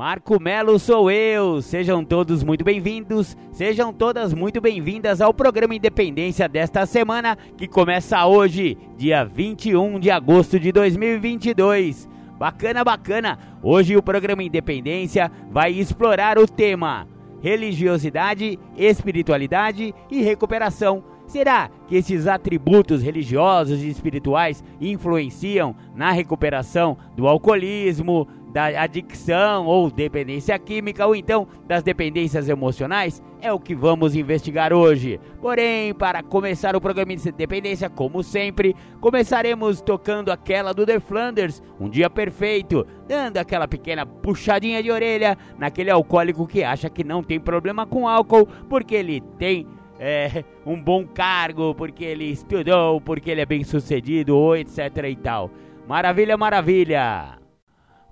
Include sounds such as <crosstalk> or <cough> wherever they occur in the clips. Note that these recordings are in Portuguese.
Marco Melo sou eu. Sejam todos muito bem-vindos, sejam todas muito bem-vindas ao programa Independência desta semana que começa hoje, dia 21 de agosto de 2022. Bacana, bacana. Hoje o programa Independência vai explorar o tema religiosidade, espiritualidade e recuperação. Será que esses atributos religiosos e espirituais influenciam na recuperação do alcoolismo, da adicção ou dependência química ou então das dependências emocionais é o que vamos investigar hoje. Porém, para começar o programa de dependência, como sempre, começaremos tocando aquela do The Flanders, Um Dia Perfeito, dando aquela pequena puxadinha de orelha naquele alcoólico que acha que não tem problema com álcool porque ele tem é, um bom cargo, porque ele estudou, porque ele é bem sucedido, ou etc e tal. Maravilha, maravilha!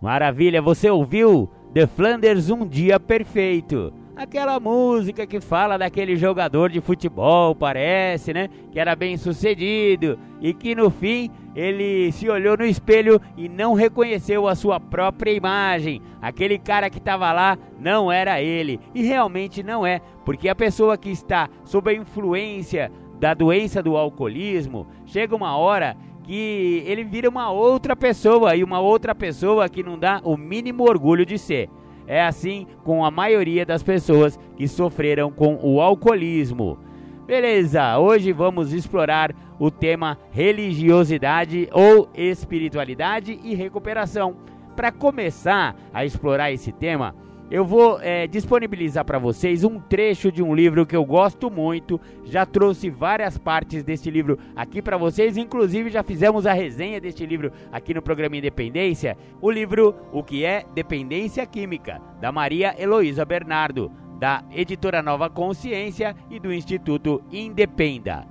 Maravilha, você ouviu The Flanders Um Dia Perfeito? Aquela música que fala daquele jogador de futebol, parece, né? Que era bem sucedido e que no fim ele se olhou no espelho e não reconheceu a sua própria imagem. Aquele cara que estava lá não era ele e realmente não é, porque a pessoa que está sob a influência da doença do alcoolismo, chega uma hora que ele vira uma outra pessoa e uma outra pessoa que não dá o mínimo orgulho de ser. É assim com a maioria das pessoas que sofreram com o alcoolismo. Beleza, hoje vamos explorar o tema religiosidade ou espiritualidade e recuperação. Para começar a explorar esse tema, eu vou é, disponibilizar para vocês um trecho de um livro que eu gosto muito. Já trouxe várias partes desse livro aqui para vocês, inclusive já fizemos a resenha deste livro aqui no programa Independência. O livro O que é Dependência Química, da Maria Heloísa Bernardo, da editora Nova Consciência e do Instituto Independa.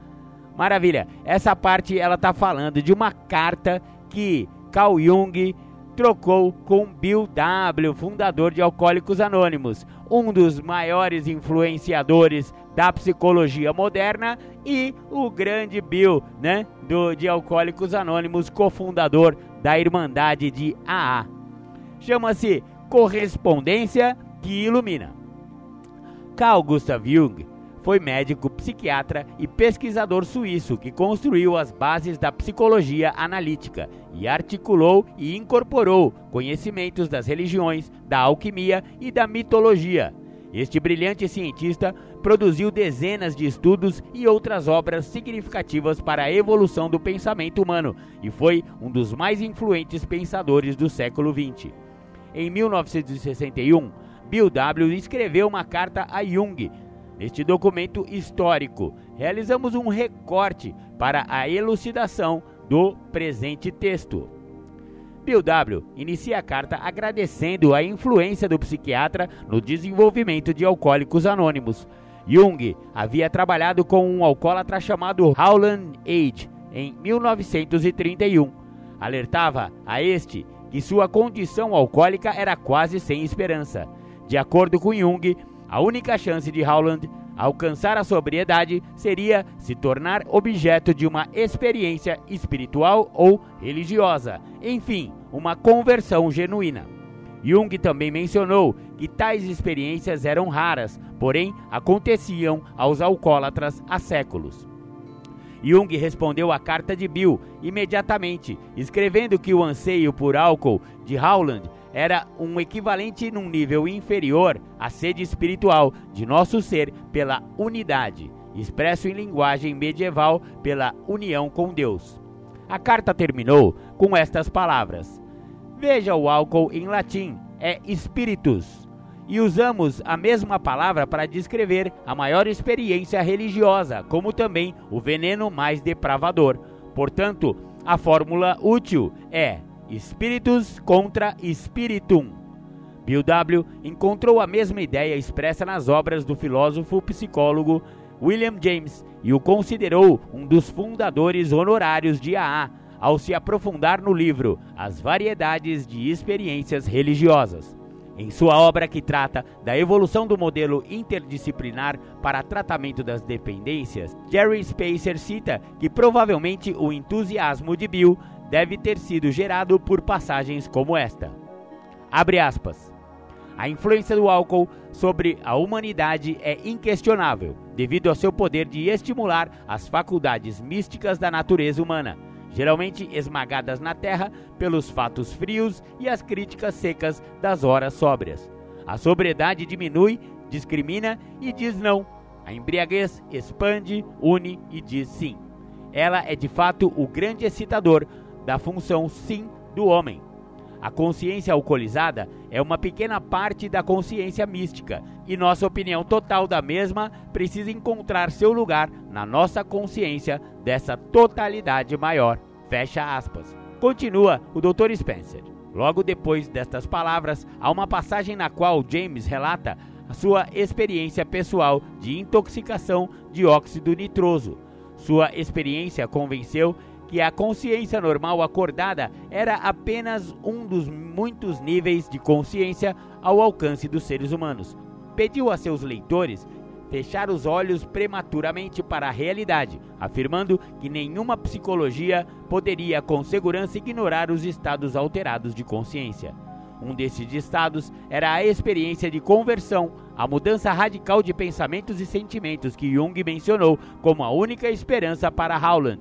Maravilha. Essa parte ela tá falando de uma carta que Carl Jung trocou com Bill W., fundador de Alcoólicos Anônimos, um dos maiores influenciadores da psicologia moderna e o grande Bill, né, do de Alcoólicos Anônimos, cofundador da Irmandade de AA. Chama-se Correspondência que Ilumina. Carl Gustav Jung foi médico, psiquiatra e pesquisador suíço que construiu as bases da psicologia analítica e articulou e incorporou conhecimentos das religiões, da alquimia e da mitologia. Este brilhante cientista produziu dezenas de estudos e outras obras significativas para a evolução do pensamento humano e foi um dos mais influentes pensadores do século XX. Em 1961, Bill W. escreveu uma carta a Jung, Neste documento histórico, realizamos um recorte para a elucidação do presente texto. Bill W. inicia a carta agradecendo a influência do psiquiatra no desenvolvimento de alcoólicos anônimos. Jung havia trabalhado com um alcoólatra chamado Howland Age em 1931. Alertava a este que sua condição alcoólica era quase sem esperança. De acordo com Jung, a única chance de Howland alcançar a sobriedade seria se tornar objeto de uma experiência espiritual ou religiosa, enfim, uma conversão genuína. Jung também mencionou que tais experiências eram raras, porém aconteciam aos alcoólatras há séculos. Jung respondeu à carta de Bill imediatamente, escrevendo que o anseio por álcool de Howland era um equivalente num nível inferior à sede espiritual de nosso ser pela unidade, expresso em linguagem medieval pela união com Deus. A carta terminou com estas palavras: Veja o álcool em latim, é spiritus, e usamos a mesma palavra para descrever a maior experiência religiosa, como também o veneno mais depravador. Portanto, a fórmula útil é Spiritus contra Spiritum. Bill W. encontrou a mesma ideia expressa nas obras do filósofo psicólogo William James e o considerou um dos fundadores honorários de AA ao se aprofundar no livro As Variedades de Experiências Religiosas. Em sua obra que trata da evolução do modelo interdisciplinar para tratamento das dependências, Jerry Spacer cita que provavelmente o entusiasmo de Bill deve ter sido gerado por passagens como esta. Abre aspas. A influência do álcool sobre a humanidade é inquestionável, devido ao seu poder de estimular as faculdades místicas da natureza humana, geralmente esmagadas na terra pelos fatos frios e as críticas secas das horas sóbrias. A sobriedade diminui, discrimina e diz não. A embriaguez expande, une e diz sim. Ela é de fato o grande excitador da função sim do homem. A consciência alcoolizada é uma pequena parte da consciência mística e nossa opinião total da mesma precisa encontrar seu lugar na nossa consciência dessa totalidade maior. Fecha aspas. Continua o Dr. Spencer. Logo depois destas palavras, há uma passagem na qual James relata a sua experiência pessoal de intoxicação de óxido nitroso. Sua experiência convenceu que a consciência normal acordada era apenas um dos muitos níveis de consciência ao alcance dos seres humanos. Pediu a seus leitores fechar os olhos prematuramente para a realidade, afirmando que nenhuma psicologia poderia com segurança ignorar os estados alterados de consciência. Um desses estados era a experiência de conversão, a mudança radical de pensamentos e sentimentos que Jung mencionou como a única esperança para Howland.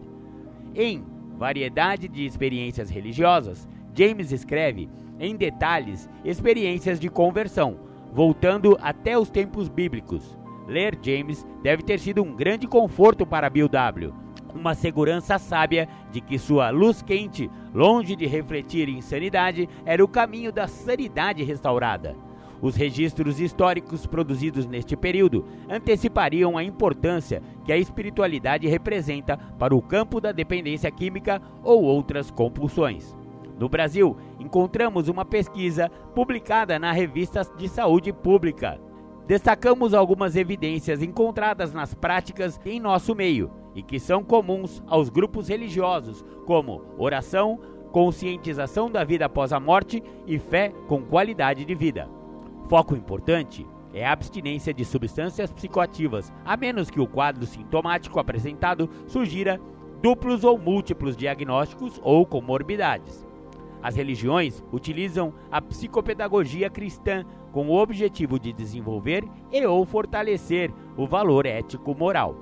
Em Variedade de Experiências Religiosas, James escreve, em detalhes, experiências de conversão, voltando até os tempos bíblicos. Ler James deve ter sido um grande conforto para Bill W. Uma segurança sábia de que sua luz quente, longe de refletir insanidade, era o caminho da sanidade restaurada. Os registros históricos produzidos neste período antecipariam a importância que a espiritualidade representa para o campo da dependência química ou outras compulsões. No Brasil, encontramos uma pesquisa publicada na Revista de Saúde Pública. Destacamos algumas evidências encontradas nas práticas em nosso meio e que são comuns aos grupos religiosos, como oração, conscientização da vida após a morte e fé com qualidade de vida. Foco importante é a abstinência de substâncias psicoativas, a menos que o quadro sintomático apresentado sugira duplos ou múltiplos diagnósticos ou comorbidades. As religiões utilizam a psicopedagogia cristã com o objetivo de desenvolver e ou fortalecer o valor ético-moral.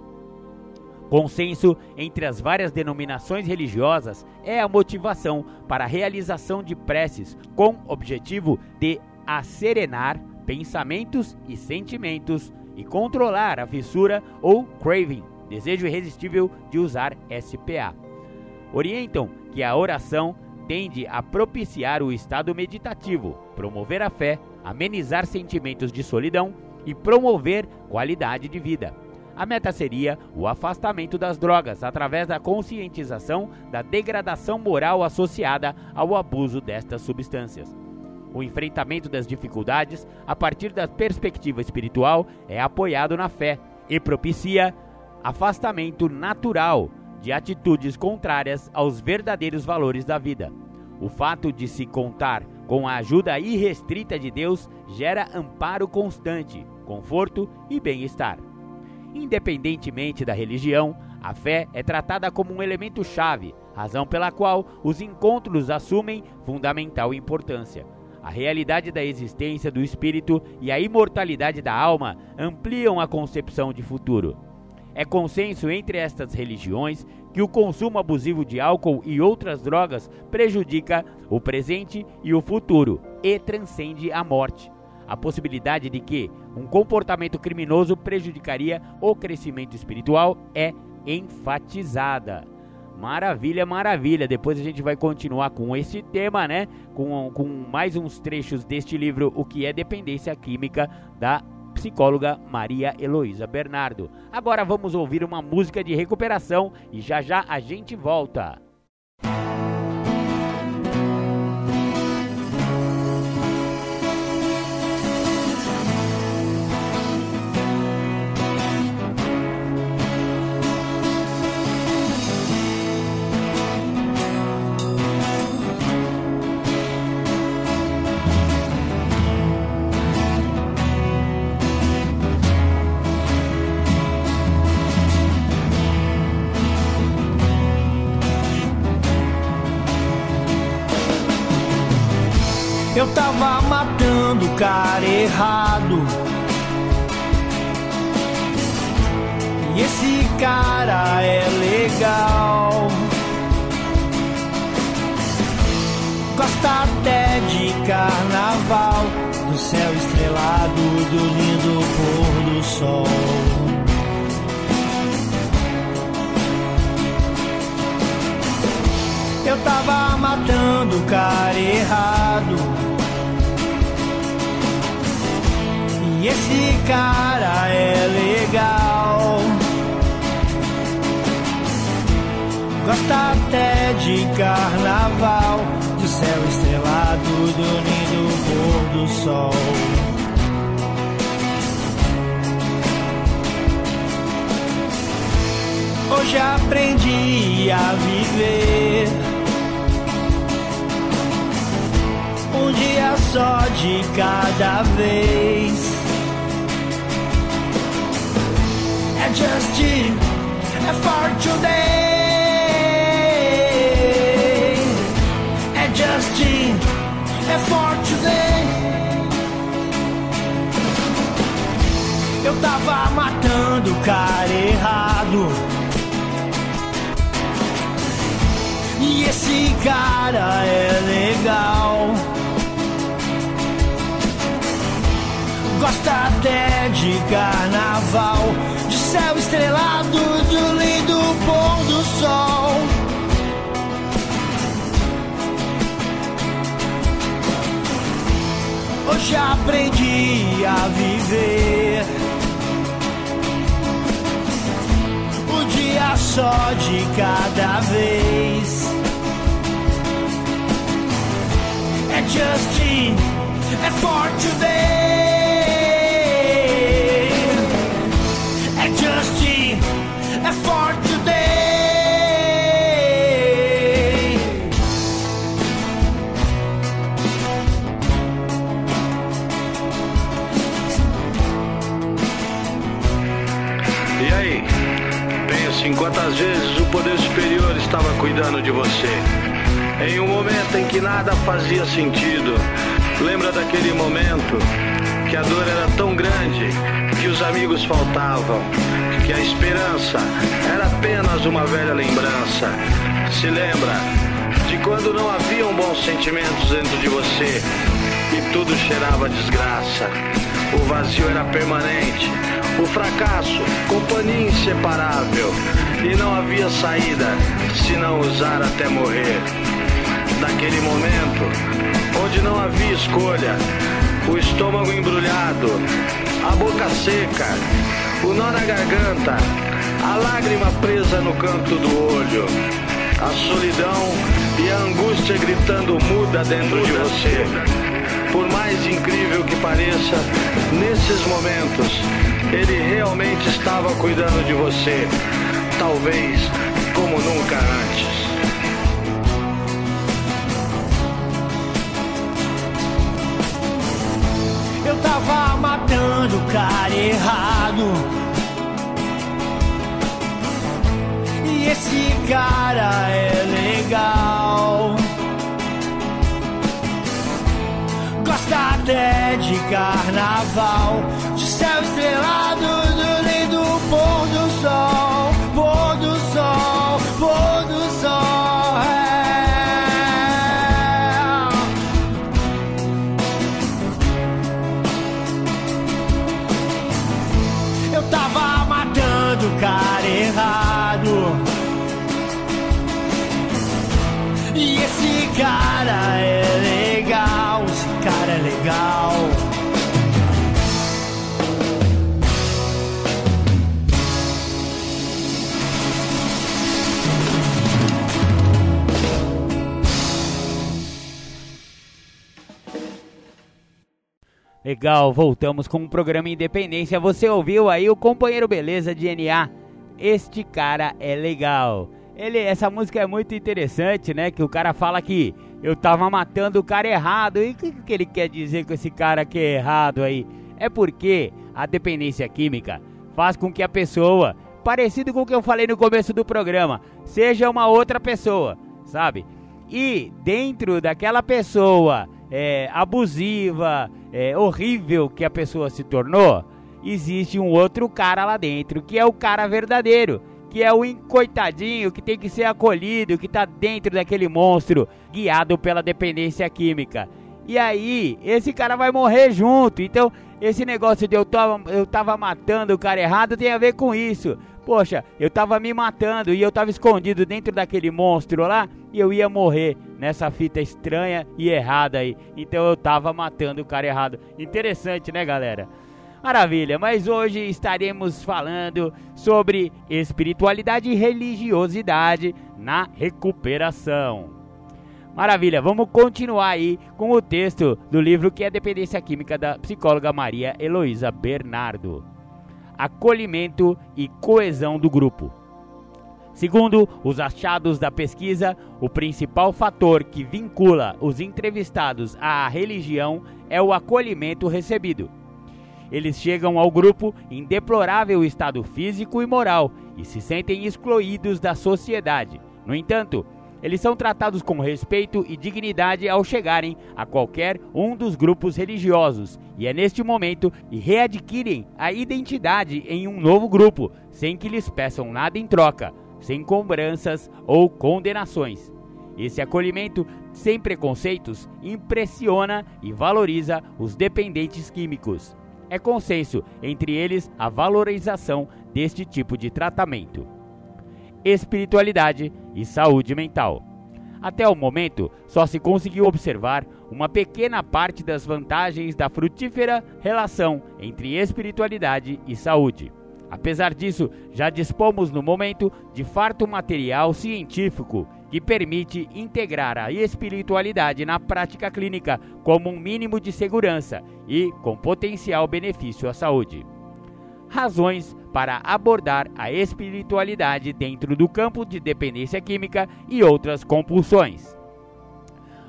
Consenso entre as várias denominações religiosas é a motivação para a realização de preces com objetivo de a serenar pensamentos e sentimentos e controlar a fissura ou craving, desejo irresistível de usar SPA. Orientam que a oração tende a propiciar o estado meditativo, promover a fé, amenizar sentimentos de solidão e promover qualidade de vida. A meta seria o afastamento das drogas através da conscientização da degradação moral associada ao abuso destas substâncias. O enfrentamento das dificuldades, a partir da perspectiva espiritual, é apoiado na fé e propicia afastamento natural de atitudes contrárias aos verdadeiros valores da vida. O fato de se contar com a ajuda irrestrita de Deus gera amparo constante, conforto e bem-estar. Independentemente da religião, a fé é tratada como um elemento chave, razão pela qual os encontros assumem fundamental importância. A realidade da existência do espírito e a imortalidade da alma ampliam a concepção de futuro. É consenso entre estas religiões que o consumo abusivo de álcool e outras drogas prejudica o presente e o futuro e transcende a morte. A possibilidade de que um comportamento criminoso prejudicaria o crescimento espiritual é enfatizada. Maravilha, maravilha. Depois a gente vai continuar com esse tema, né? Com, com mais uns trechos deste livro, O que é Dependência Química, da psicóloga Maria Heloísa Bernardo. Agora vamos ouvir uma música de recuperação e já já a gente volta. Tava matando o cara errado. E esse cara é legal. Gosta até de carnaval, do céu estrelado, do lindo pôr do sol. Eu tava matando o cara errado. Esse cara é legal. Gosta até de carnaval, do céu estrelado, do lindo pôr do sol. Hoje aprendi a viver. Um dia só de cada vez. É for today. Just é for today. Eu tava matando o cara errado. E esse cara é legal. Gosta até de carnaval, céu estrelado, do lindo pôr do sol. Hoje aprendi a viver. O dia só de cada vez. É Justin, é for today. Poder superior estava cuidando de você. Em um momento em que nada fazia sentido. Lembra daquele momento que a dor era tão grande que os amigos faltavam, que a esperança era apenas uma velha lembrança. Se lembra de quando não haviam bons sentimentos dentro de você e tudo cheirava desgraça. O vazio era permanente, o fracasso, companhia inseparável, e não havia saída se não usar até morrer. Naquele momento, onde não havia escolha, o estômago embrulhado, a boca seca, o nó na garganta, a lágrima presa no canto do olho, a solidão e a angústia gritando muda dentro de você. Por mais incrível que pareça, nesses momentos, ele realmente estava cuidando de você, talvez como nunca antes. Eu tava matando o cara errado. E esse cara é legal. Gosta até de carnaval, de céu estrelado, Legal, voltamos com o programa Independência. Você ouviu aí o companheiro Beleza de NA? Este cara é legal. Ele, essa música é muito interessante, né? Que o cara fala que eu tava matando o cara errado. E o que, que ele quer dizer com esse cara que é errado aí? É porque a dependência química faz com que a pessoa, parecido com o que eu falei no começo do programa, seja uma outra pessoa, sabe? E dentro daquela pessoa é, abusiva, é, horrível que a pessoa se tornou, existe um outro cara lá dentro, que é o cara verdadeiro, que é o coitadinho que tem que ser acolhido, que está dentro daquele monstro, guiado pela dependência química. E aí, esse cara vai morrer junto. Então, esse negócio de eu tava, eu tava matando o cara errado tem a ver com isso. Poxa, eu tava me matando e eu tava escondido dentro daquele monstro lá e eu ia morrer nessa fita estranha e errada aí. Então eu tava matando o cara errado. Interessante, né, galera? Maravilha, mas hoje estaremos falando sobre espiritualidade e religiosidade na recuperação. Maravilha, vamos continuar aí com o texto do livro que é Dependência Química da psicóloga Maria Heloísa Bernardo. Acolhimento e coesão do grupo. Segundo os achados da pesquisa, o principal fator que vincula os entrevistados à religião é o acolhimento recebido. Eles chegam ao grupo em deplorável estado físico e moral e se sentem excluídos da sociedade. No entanto, eles são tratados com respeito e dignidade ao chegarem a qualquer um dos grupos religiosos, e é neste momento que readquirem a identidade em um novo grupo, sem que lhes peçam nada em troca, sem cobranças ou condenações. Esse acolhimento sem preconceitos impressiona e valoriza os dependentes químicos. É consenso entre eles a valorização deste tipo de tratamento espiritualidade e saúde mental. Até o momento, só se conseguiu observar uma pequena parte das vantagens da frutífera relação entre espiritualidade e saúde. Apesar disso, já dispomos no momento de farto material científico que permite integrar a espiritualidade na prática clínica como um mínimo de segurança e com potencial benefício à saúde. Razões para abordar a espiritualidade dentro do campo de dependência química e outras compulsões.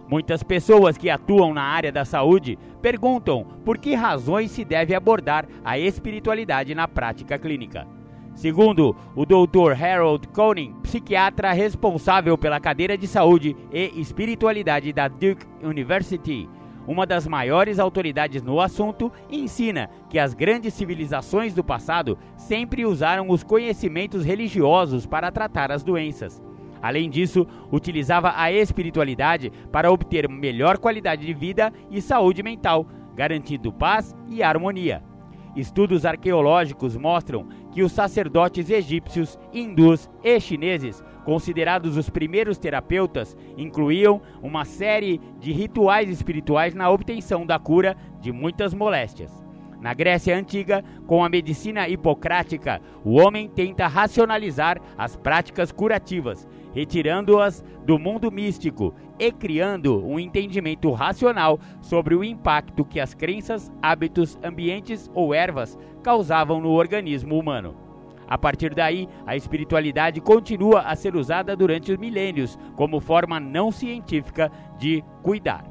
Muitas pessoas que atuam na área da saúde perguntam por que razões se deve abordar a espiritualidade na prática clínica. Segundo o Dr. Harold Koenig, psiquiatra responsável pela cadeira de saúde e espiritualidade da Duke University, uma das maiores autoridades no assunto, ensina que as grandes civilizações do passado sempre usaram os conhecimentos religiosos para tratar as doenças. Além disso, utilizava a espiritualidade para obter melhor qualidade de vida e saúde mental, garantindo paz e harmonia. Estudos arqueológicos mostram que os sacerdotes egípcios, hindus e chineses considerados os primeiros terapeutas, incluíam uma série de rituais espirituais na obtenção da cura de muitas moléstias. Na Grécia Antiga, com a medicina hipocrática, o homem tenta racionalizar as práticas curativas, retirando-as do mundo místico e criando um entendimento racional sobre o impacto que as crenças, hábitos, ambientes ou ervas causavam no organismo humano. A partir daí, a espiritualidade continua a ser usada durante os milênios como forma não científica de cuidar.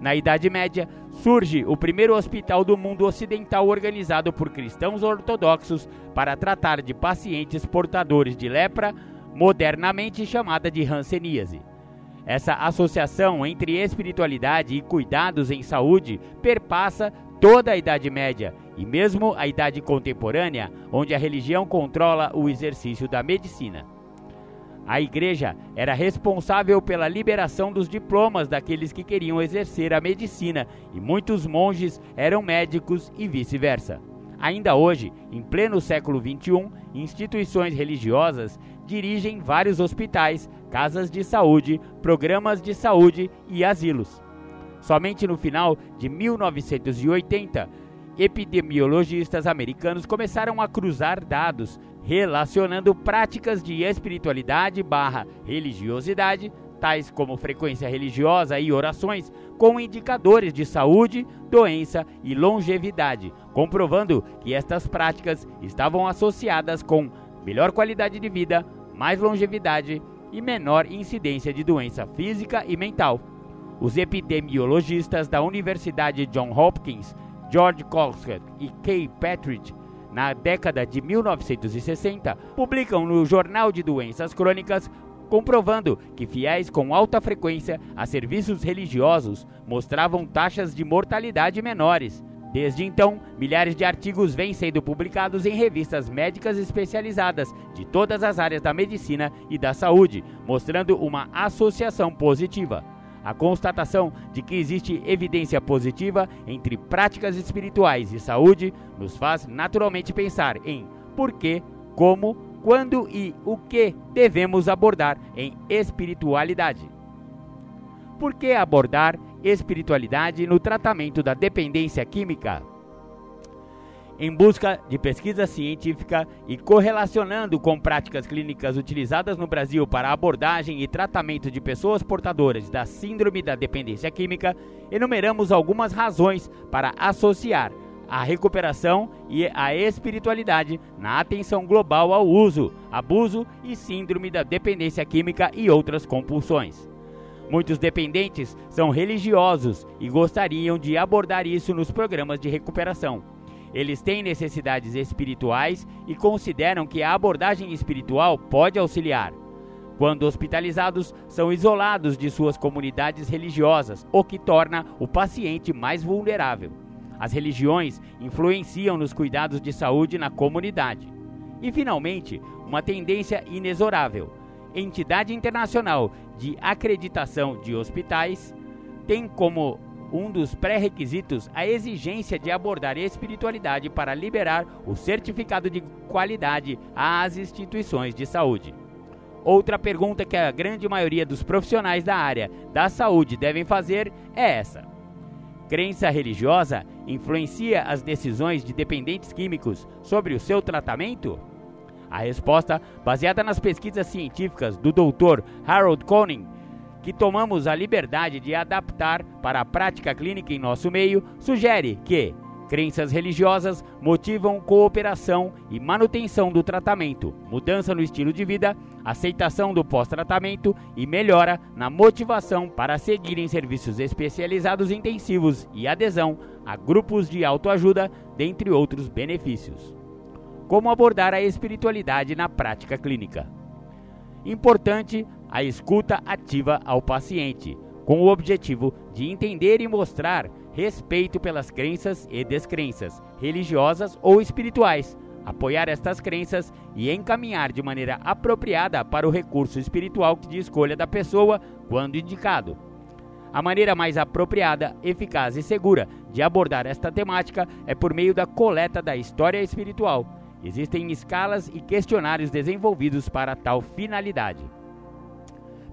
Na Idade Média, surge o primeiro hospital do mundo ocidental organizado por cristãos ortodoxos para tratar de pacientes portadores de lepra, modernamente chamada de hanseníase. Essa associação entre espiritualidade e cuidados em saúde perpassa toda a Idade Média e mesmo a Idade Contemporânea, onde a religião controla o exercício da medicina. A igreja era responsável pela liberação dos diplomas daqueles que queriam exercer a medicina, e muitos monges eram médicos e vice-versa. Ainda hoje, em pleno século XXI, instituições religiosas dirigem vários hospitais, casas de saúde, programas de saúde e asilos. Somente no final de 1980, epidemiologistas americanos começaram a cruzar dados relacionando práticas de espiritualidade barra religiosidade, tais como frequência religiosa e orações, com indicadores de saúde, doença e longevidade, comprovando que estas práticas estavam associadas com melhor qualidade de vida, mais longevidade e menor incidência de doença física e mental. Os epidemiologistas da Universidade John Hopkins, George Colescott e Kay Patrick, na década de 1960, publicam no Jornal de Doenças Crônicas comprovando que fiéis com alta frequência a serviços religiosos mostravam taxas de mortalidade menores. Desde então, milhares de artigos vêm sendo publicados em revistas médicas especializadas de todas as áreas da medicina e da saúde, mostrando uma associação positiva. A constatação de que existe evidência positiva entre práticas espirituais e saúde nos faz naturalmente pensar em por que, como, quando e o que devemos abordar em espiritualidade. Por que abordar espiritualidade no tratamento da dependência química? Em busca de pesquisa científica e correlacionando com práticas clínicas utilizadas no Brasil para abordagem e tratamento de pessoas portadoras da síndrome da dependência química, enumeramos algumas razões para associar a recuperação e a espiritualidade na atenção global ao uso, abuso e síndrome da dependência química e outras compulsões. Muitos dependentes são religiosos e gostariam de abordar isso nos programas de recuperação. Eles têm necessidades espirituais e consideram que a abordagem espiritual pode auxiliar. Quando hospitalizados, são isolados de suas comunidades religiosas, o que torna o paciente mais vulnerável. As religiões influenciam nos cuidados de saúde na comunidade. E, finalmente, uma tendência inexorável. Entidade Internacional de Acreditação de Hospitais tem como um dos pré-requisitos a exigência de abordar espiritualidade para liberar o certificado de qualidade às instituições de saúde. Outra pergunta que a grande maioria dos profissionais da área da saúde devem fazer é essa: Crença religiosa influencia as decisões de dependentes químicos sobre o seu tratamento? A resposta, baseada nas pesquisas científicas do Dr. Harold Koenig, que tomamos a liberdade de adaptar para a prática clínica em nosso meio, sugere que crenças religiosas motivam cooperação e manutenção do tratamento, mudança no estilo de vida, aceitação do pós-tratamento e melhora na motivação para seguir em serviços especializados intensivos e adesão a grupos de autoajuda, dentre outros benefícios. Como abordar a espiritualidade na prática clínica? Importante a escuta ativa ao paciente, com o objetivo de entender e mostrar respeito pelas crenças e descrenças, religiosas ou espirituais, apoiar estas crenças e encaminhar de maneira apropriada para o recurso espiritual de escolha da pessoa quando indicado. A maneira mais apropriada, eficaz e segura de abordar esta temática é por meio da coleta da história espiritual. Existem escalas e questionários desenvolvidos para tal finalidade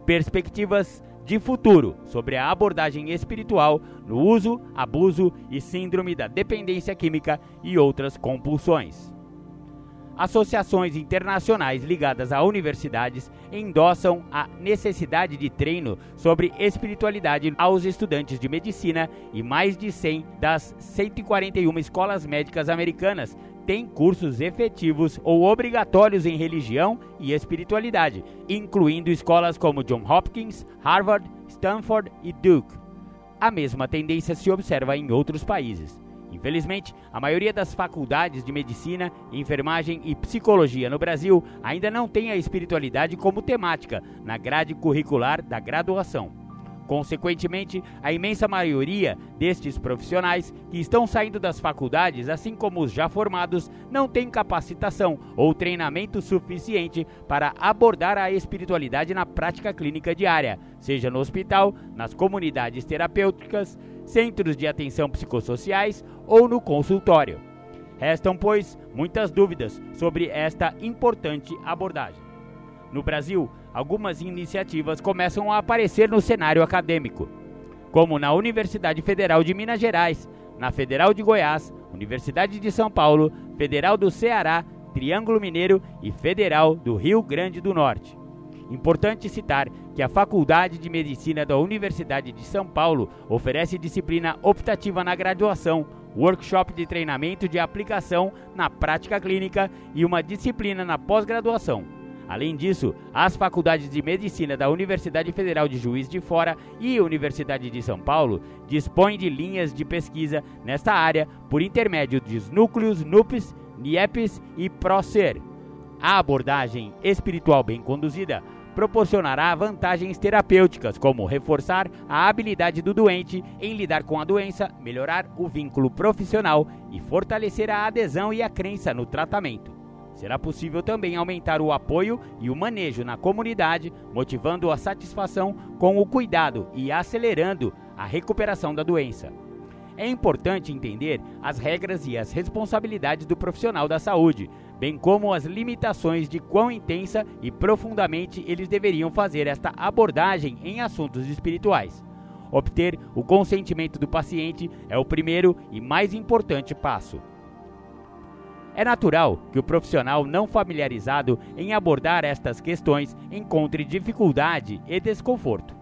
perspectivas de futuro sobre a abordagem espiritual no uso, abuso e síndrome da dependência química e outras compulsões. Associações internacionais ligadas a universidades endossam a necessidade de treino sobre espiritualidade aos estudantes de medicina e mais de 100 das 141 escolas médicas americanas tem cursos efetivos ou obrigatórios em religião e espiritualidade, incluindo escolas como John Hopkins, Harvard, Stanford e Duke. A mesma tendência se observa em outros países. Infelizmente, a maioria das faculdades de medicina, enfermagem e psicologia no Brasil ainda não tem a espiritualidade como temática na grade curricular da graduação. Consequentemente, a imensa maioria destes profissionais que estão saindo das faculdades, assim como os já formados, não tem capacitação ou treinamento suficiente para abordar a espiritualidade na prática clínica diária, seja no hospital, nas comunidades terapêuticas, centros de atenção psicossociais ou no consultório. Restam, pois, muitas dúvidas sobre esta importante abordagem. No Brasil, algumas iniciativas começam a aparecer no cenário acadêmico, como na Universidade Federal de Minas Gerais, na Federal de Goiás, Universidade de São Paulo, Federal do Ceará, Triângulo Mineiro e Federal do Rio Grande do Norte. Importante citar que a Faculdade de Medicina da Universidade de São Paulo oferece disciplina optativa na graduação, workshop de treinamento de aplicação na prática clínica e uma disciplina na pós-graduação. Além disso, as faculdades de medicina da Universidade Federal de Juiz de Fora e Universidade de São Paulo dispõem de linhas de pesquisa nesta área por intermédio dos núcleos NUPES, NIEPES e PROCER. A abordagem espiritual bem conduzida proporcionará vantagens terapêuticas, como reforçar a habilidade do doente em lidar com a doença, melhorar o vínculo profissional e fortalecer a adesão e a crença no tratamento. Será possível também aumentar o apoio e o manejo na comunidade, motivando a satisfação com o cuidado e acelerando a recuperação da doença. É importante entender as regras e as responsabilidades do profissional da saúde, bem como as limitações de quão intensa e profundamente eles deveriam fazer esta abordagem em assuntos espirituais. Obter o consentimento do paciente é o primeiro e mais importante passo. É natural que o profissional não familiarizado em abordar estas questões encontre dificuldade e desconforto.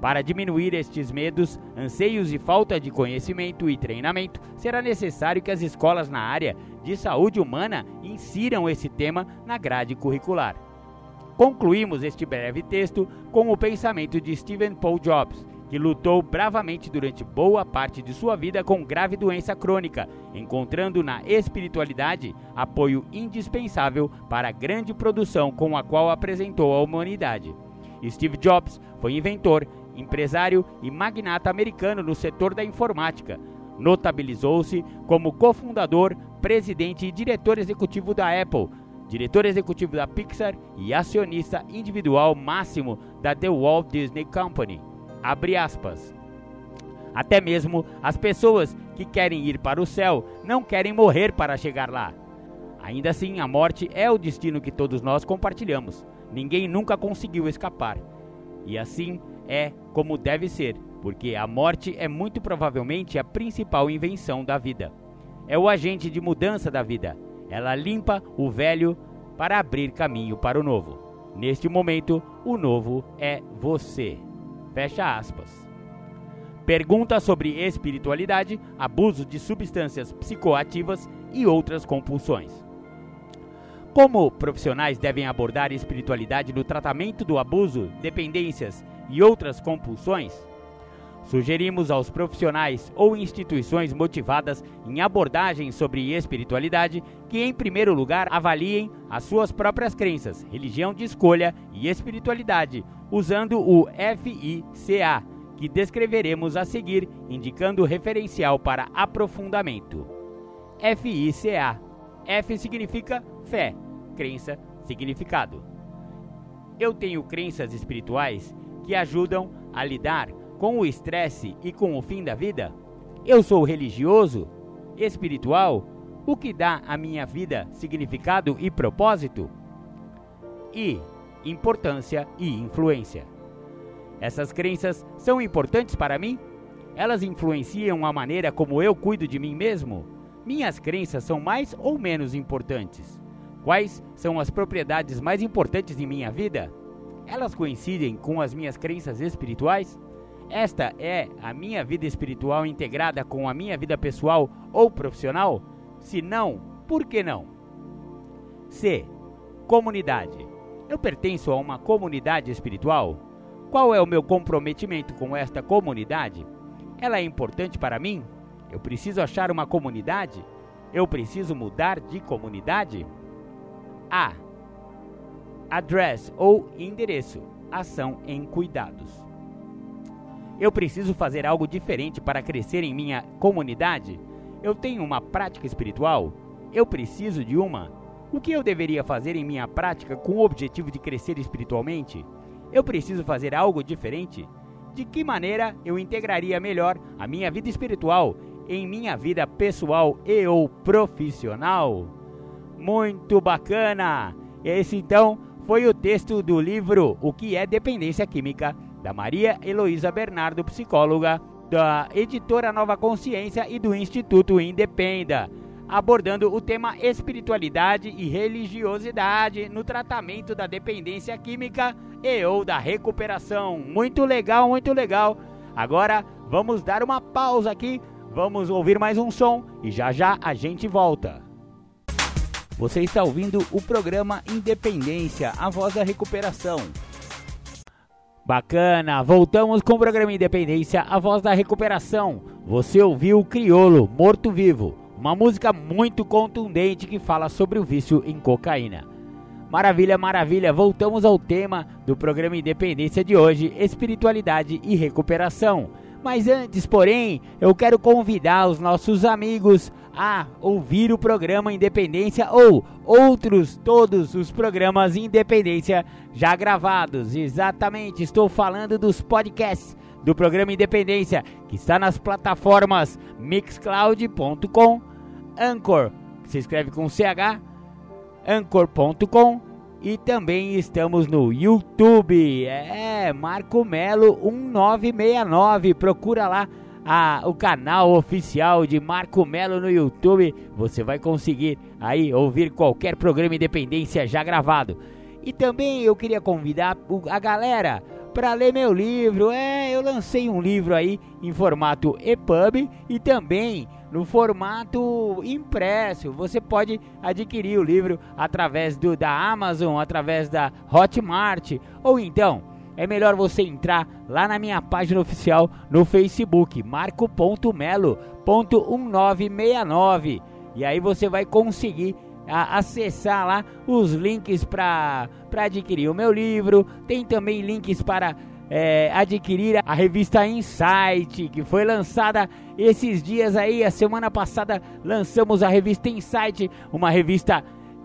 Para diminuir estes medos, anseios e falta de conhecimento e treinamento, será necessário que as escolas na área de saúde humana insiram esse tema na grade curricular. Concluímos este breve texto com o pensamento de Stephen Paul Jobs, que lutou bravamente durante boa parte de sua vida com grave doença crônica, encontrando na espiritualidade apoio indispensável para a grande produção com a qual apresentou a humanidade. Steve Jobs foi inventor, empresário e magnata americano no setor da informática. Notabilizou-se como cofundador, presidente e diretor executivo da Apple, diretor executivo da Pixar e acionista individual máximo da The Walt Disney Company. Abre aspas. Até mesmo as pessoas que querem ir para o céu não querem morrer para chegar lá. Ainda assim, a morte é o destino que todos nós compartilhamos. Ninguém nunca conseguiu escapar. E assim é como deve ser, porque a morte é muito provavelmente a principal invenção da vida. É o agente de mudança da vida. Ela limpa o velho para abrir caminho para o novo. Neste momento, o novo é você. Fecha aspas. Pergunta sobre espiritualidade, abuso de substâncias psicoativas e outras compulsões. Como profissionais devem abordar espiritualidade no tratamento do abuso, dependências e outras compulsões? Sugerimos aos profissionais ou instituições motivadas em abordagens sobre espiritualidade que, em primeiro lugar, avaliem as suas próprias crenças, religião de escolha e espiritualidade, usando o FICA, que descreveremos a seguir, indicando o referencial para aprofundamento. FICA. F significa fé, crença, significado. Eu tenho crenças espirituais que ajudam a lidar com o estresse e com o fim da vida? Eu sou religioso? Espiritual? O que dá à minha vida significado e propósito? E importância e influência. Essas crenças são importantes para mim? Elas influenciam a maneira como eu cuido de mim mesmo? Minhas crenças são mais ou menos importantes? Quais são as propriedades mais importantes em minha vida? Elas coincidem com as minhas crenças espirituais? Esta é a minha vida espiritual integrada com a minha vida pessoal ou profissional? Se não, por que não? C. Comunidade. Eu pertenço a uma comunidade espiritual? Qual é o meu comprometimento com esta comunidade? Ela é importante para mim? Eu preciso achar uma comunidade? Eu preciso mudar de comunidade? A. Address ou endereço. Ação em cuidados. Eu preciso fazer algo diferente para crescer em minha comunidade? Eu tenho uma prática espiritual? Eu preciso de uma? O que eu deveria fazer em minha prática com o objetivo de crescer espiritualmente? Eu preciso fazer algo diferente? De que maneira eu integraria melhor a minha vida espiritual em minha vida pessoal e ou profissional? Muito bacana! Esse então foi o texto do livro O que é dependência química da Maria Heloísa Bernardo, psicóloga da editora Nova Consciência e do Instituto Independa, abordando o tema espiritualidade e religiosidade no tratamento da dependência química e ou da recuperação. Muito legal, muito legal. Agora vamos dar uma pausa aqui, vamos ouvir mais um som e já já a gente volta. Você está ouvindo o programa Independência, a voz da recuperação. Bacana, voltamos com o programa Independência, a voz da recuperação. Você ouviu Criolo, Morto Vivo, uma música muito contundente que fala sobre o vício em cocaína. Maravilha, maravilha. Voltamos ao tema do programa Independência de hoje: espiritualidade e recuperação. Mas antes, porém, eu quero convidar os nossos amigos a ouvir o programa Independência ou outros todos os programas Independência já gravados. Exatamente, estou falando dos podcasts do programa Independência, que está nas plataformas mixcloud.com, Anchor, que se escreve com CH, anchor.com e também estamos no YouTube. É, Marco Melo 1969. Procura lá a, o canal oficial de Marco Melo no YouTube. Você vai conseguir aí ouvir qualquer programa Independência já gravado. E também eu queria convidar a galera para ler meu livro. É, eu lancei um livro aí em formato EPUB e também no formato impresso. Você pode adquirir o livro através do, da Amazon, através da Hotmart, ou então é melhor você entrar lá na minha página oficial no Facebook, marco.melo.1969. E aí você vai conseguir a, acessar lá os links para adquirir o meu livro. Tem também links para é, adquirir a revista Insight, que foi lançada esses dias aí. A semana passada lançamos a revista Insight, uma revista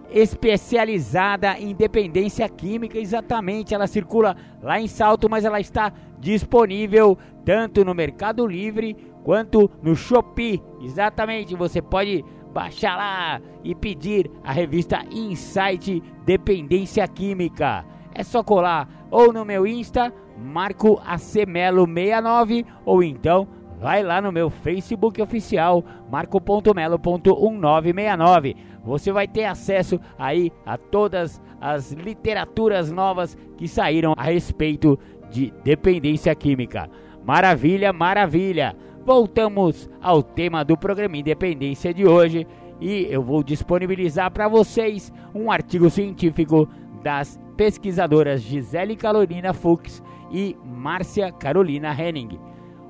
especializada em dependência química. Exatamente, ela circula lá em Salto, mas ela está disponível tanto no Mercado Livre quanto no Shopee. Exatamente, você pode baixar lá e pedir a revista Insight Dependência Química. É só colar ou no meu Insta Marco Acemelo 69 ou então vai lá no meu Facebook oficial marco.melo.1969. Você vai ter acesso aí a todas as literaturas novas que saíram a respeito de dependência química. Maravilha, maravilha. Voltamos ao tema do programa Independência de hoje e eu vou disponibilizar para vocês um artigo científico das pesquisadoras Gisele Carolina Fuchs e Márcia Carolina Henning.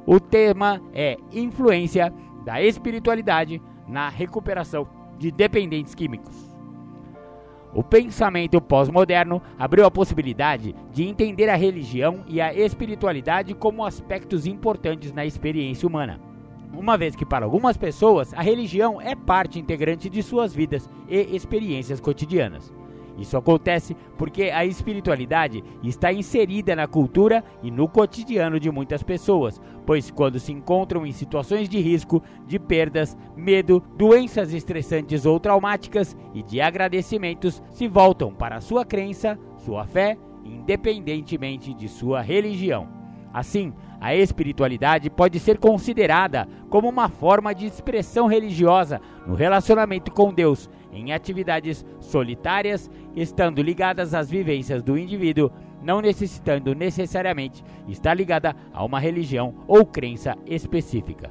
O tema é influência da espiritualidade na recuperação de dependentes químicos. O pensamento pós-moderno abriu a possibilidade de entender a religião e a espiritualidade como aspectos importantes na experiência humana. Uma vez que, para algumas pessoas, a religião é parte integrante de suas vidas e experiências cotidianas. Isso acontece porque a espiritualidade está inserida na cultura e no cotidiano de muitas pessoas, pois quando se encontram em situações de risco, de perdas, medo, doenças estressantes ou traumáticas e de agradecimentos, se voltam para a sua crença, sua fé, independentemente de sua religião. Assim, a espiritualidade pode ser considerada como uma forma de expressão religiosa no relacionamento com Deus em atividades solitárias, estando ligadas às vivências do indivíduo, não necessitando necessariamente estar ligada a uma religião ou crença específica.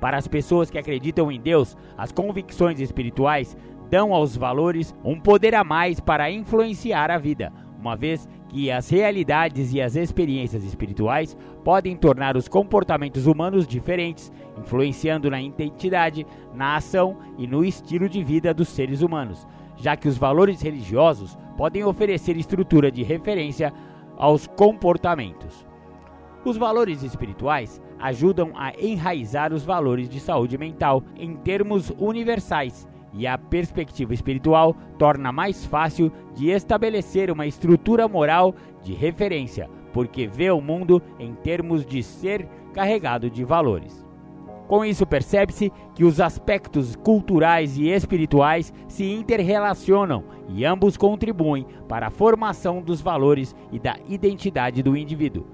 Para as pessoas que acreditam em Deus, as convicções espirituais dão aos valores um poder a mais para influenciar a vida, uma vez que as realidades e as experiências espirituais podem tornar os comportamentos humanos diferentes, influenciando na identidade, na ação e no estilo de vida dos seres humanos, já que os valores religiosos podem oferecer estrutura de referência aos comportamentos. Os valores espirituais ajudam a enraizar os valores de saúde mental em termos universais e a perspectiva espiritual torna mais fácil de estabelecer uma estrutura moral de referência, porque vê o mundo em termos de ser carregado de valores. Com isso, percebe-se que os aspectos culturais e espirituais se interrelacionam e ambos contribuem para a formação dos valores e da identidade do indivíduo.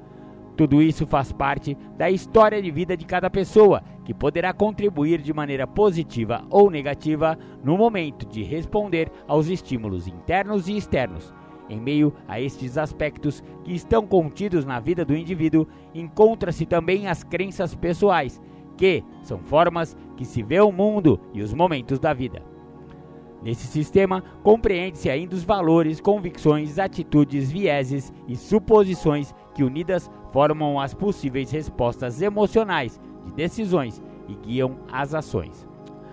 Tudo isso faz parte da história de vida de cada pessoa, que poderá contribuir de maneira positiva ou negativa no momento de responder aos estímulos internos e externos. Em meio a estes aspectos que estão contidos na vida do indivíduo, encontra-se também as crenças pessoais, que são formas que se vê o mundo e os momentos da vida. Nesse sistema, compreende-se ainda os valores, convicções, atitudes, vieses e suposições que unidas formam as possíveis respostas emocionais de decisões e guiam as ações.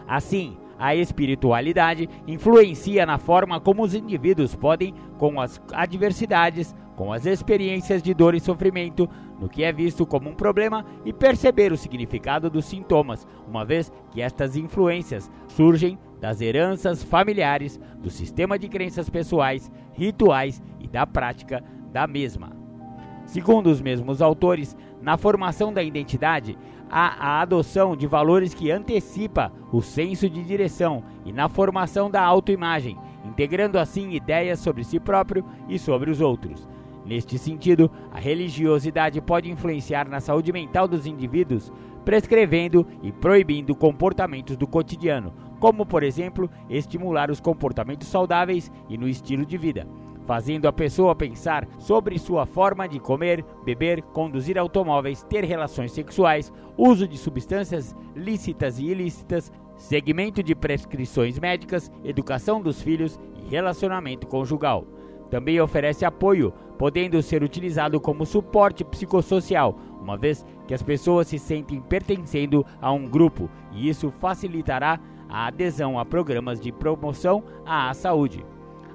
Assim, a espiritualidade influencia na forma como os indivíduos podem, com as adversidades, com as experiências de dor e sofrimento, no que é visto como um problema e perceber o significado dos sintomas, uma vez que estas influências surgem das heranças familiares, do sistema de crenças pessoais, rituais e da prática da mesma. Segundo os mesmos autores, na formação da identidade, há a adoção de valores que antecipa o senso de direção e na formação da autoimagem, integrando assim ideias sobre si próprio e sobre os outros. Neste sentido, a religiosidade pode influenciar na saúde mental dos indivíduos, prescrevendo e proibindo comportamentos do cotidiano, como, por exemplo, estimular os comportamentos saudáveis e no estilo de vida, fazendo a pessoa pensar sobre sua forma de comer, beber, conduzir automóveis, ter relações sexuais, uso de substâncias lícitas e ilícitas, segmento de prescrições médicas, educação dos filhos e relacionamento conjugal. Também oferece apoio, podendo ser utilizado como suporte psicossocial, uma vez que as pessoas se sentem pertencendo a um grupo, e isso facilitará a adesão a programas de promoção à saúde.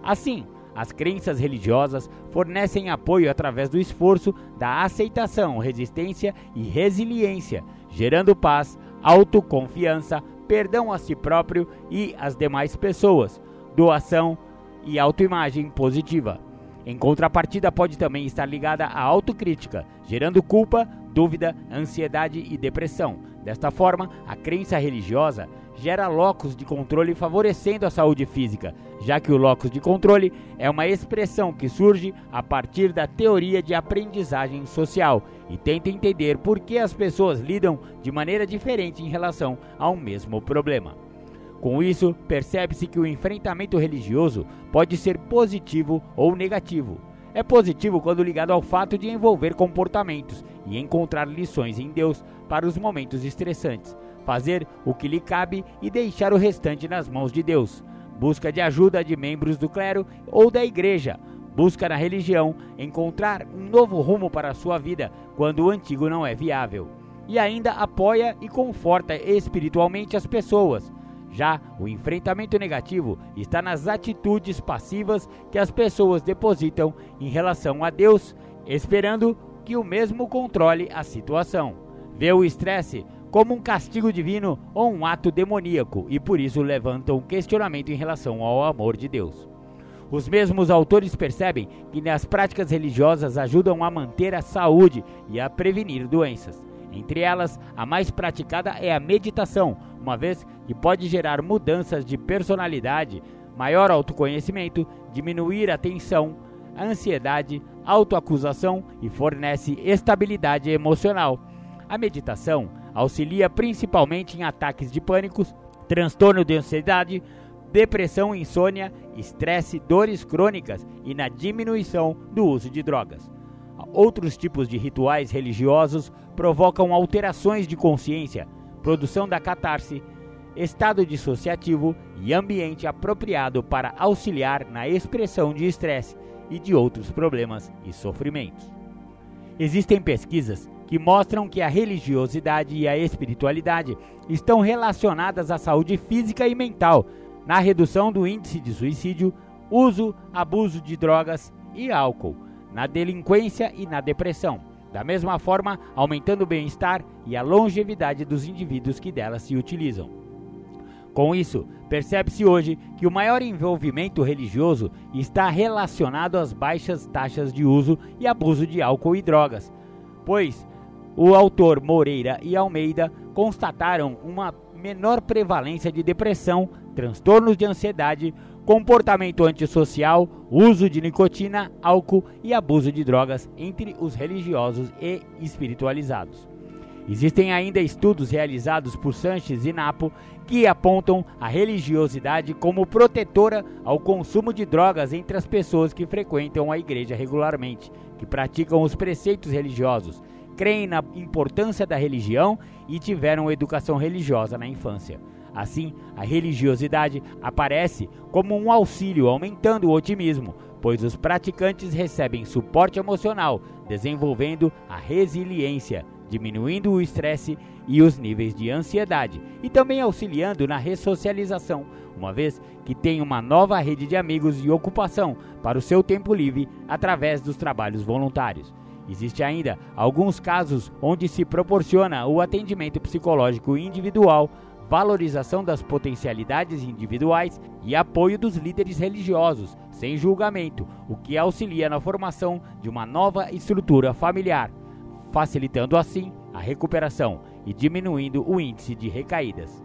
Assim, as crenças religiosas fornecem apoio através do esforço da aceitação, resistência e resiliência, gerando paz, autoconfiança, perdão a si próprio e às demais pessoas, doação e autoimagem positiva. Em contrapartida, pode também estar ligada à autocrítica, gerando culpa, dúvida, ansiedade e depressão. Desta forma, a crença religiosa gera locus de controle favorecendo a saúde física, já que o locus de controle é uma expressão que surge a partir da teoria de aprendizagem social e tenta entender por que as pessoas lidam de maneira diferente em relação a um mesmo problema. Com isso, percebe-se que o enfrentamento religioso pode ser positivo ou negativo. É positivo quando ligado ao fato de envolver comportamentos e encontrar lições em Deus para os momentos estressantes, fazer o que lhe cabe e deixar o restante nas mãos de Deus. Busca de ajuda de membros do clero ou da igreja. Busca na religião encontrar um novo rumo para a sua vida quando o antigo não é viável. E ainda apoia e conforta espiritualmente as pessoas já o enfrentamento negativo está nas atitudes passivas que as pessoas depositam em relação a Deus, esperando que o mesmo controle a situação. Vê o estresse como um castigo divino ou um ato demoníaco e por isso levantam questionamento em relação ao amor de Deus. Os mesmos autores percebem que nas práticas religiosas ajudam a manter a saúde e a prevenir doenças. Entre elas, a mais praticada é a meditação, uma vez que pode gerar mudanças de personalidade, maior autoconhecimento, diminuir a tensão, a ansiedade, autoacusação e fornece estabilidade emocional. A meditação auxilia principalmente em ataques de pânico, transtorno de ansiedade, depressão, insônia, estresse, dores crônicas e na diminuição do uso de drogas. Outros tipos de rituais religiosos provocam alterações de consciência, produção da catarse, estado dissociativo e ambiente apropriado para auxiliar na expressão de estresse e de outros problemas e sofrimentos. Existem pesquisas que mostram que a religiosidade e a espiritualidade estão relacionadas à saúde física e mental, na redução do índice de suicídio, uso, abuso de drogas e álcool, na delinquência e na depressão. Da mesma forma, aumentando o bem-estar e a longevidade dos indivíduos que delas se utilizam. Com isso, percebe-se hoje que o maior envolvimento religioso está relacionado às baixas taxas de uso e abuso de álcool e drogas, pois o autor Moreira e Almeida constataram uma menor prevalência de depressão, transtornos de ansiedade, comportamento antissocial, uso de nicotina, álcool e abuso de drogas entre os religiosos e espiritualizados. Existem ainda estudos realizados por Sanches e Napo que apontam a religiosidade como protetora ao consumo de drogas entre as pessoas que frequentam a igreja regularmente, que praticam os preceitos religiosos, creem na importância da religião e tiveram educação religiosa na infância. Assim, a religiosidade aparece como um auxílio, aumentando o otimismo, pois os praticantes recebem suporte emocional, desenvolvendo a resiliência, diminuindo o estresse e os níveis de ansiedade, e também auxiliando na ressocialização, uma vez que tem uma nova rede de amigos e ocupação para o seu tempo livre através dos trabalhos voluntários. Existe ainda alguns casos onde se proporciona o atendimento psicológico individual, valorização das potencialidades individuais e apoio dos líderes religiosos, sem julgamento, o que auxilia na formação de uma nova estrutura familiar, facilitando assim a recuperação e diminuindo o índice de recaídas.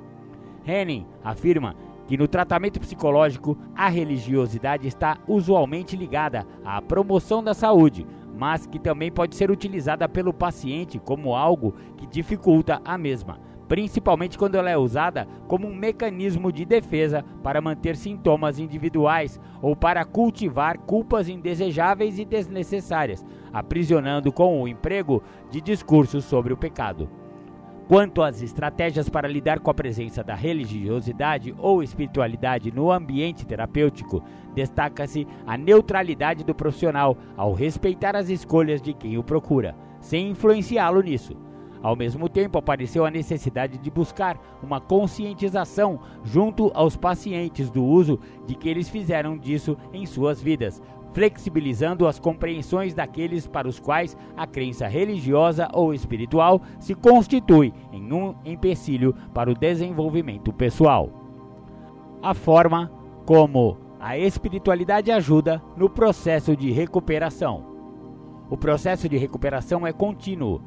Henning afirma que no tratamento psicológico a religiosidade está usualmente ligada à promoção da saúde, mas que também pode ser utilizada pelo paciente como algo que dificulta a mesma, principalmente quando ela é usada como um mecanismo de defesa para manter sintomas individuais ou para cultivar culpas indesejáveis e desnecessárias, aprisionando com o emprego de discursos sobre o pecado. Quanto às estratégias para lidar com a presença da religiosidade ou espiritualidade no ambiente terapêutico, destaca-se a neutralidade do profissional ao respeitar as escolhas de quem o procura, sem influenciá-lo nisso. Ao mesmo tempo, apareceu a necessidade de buscar uma conscientização junto aos pacientes do uso de que eles fizeram disso em suas vidas, flexibilizando as compreensões daqueles para os quais a crença religiosa ou espiritual se constitui em um empecilho para o desenvolvimento pessoal. A forma como a espiritualidade ajuda no processo de recuperação. O processo de recuperação é contínuo.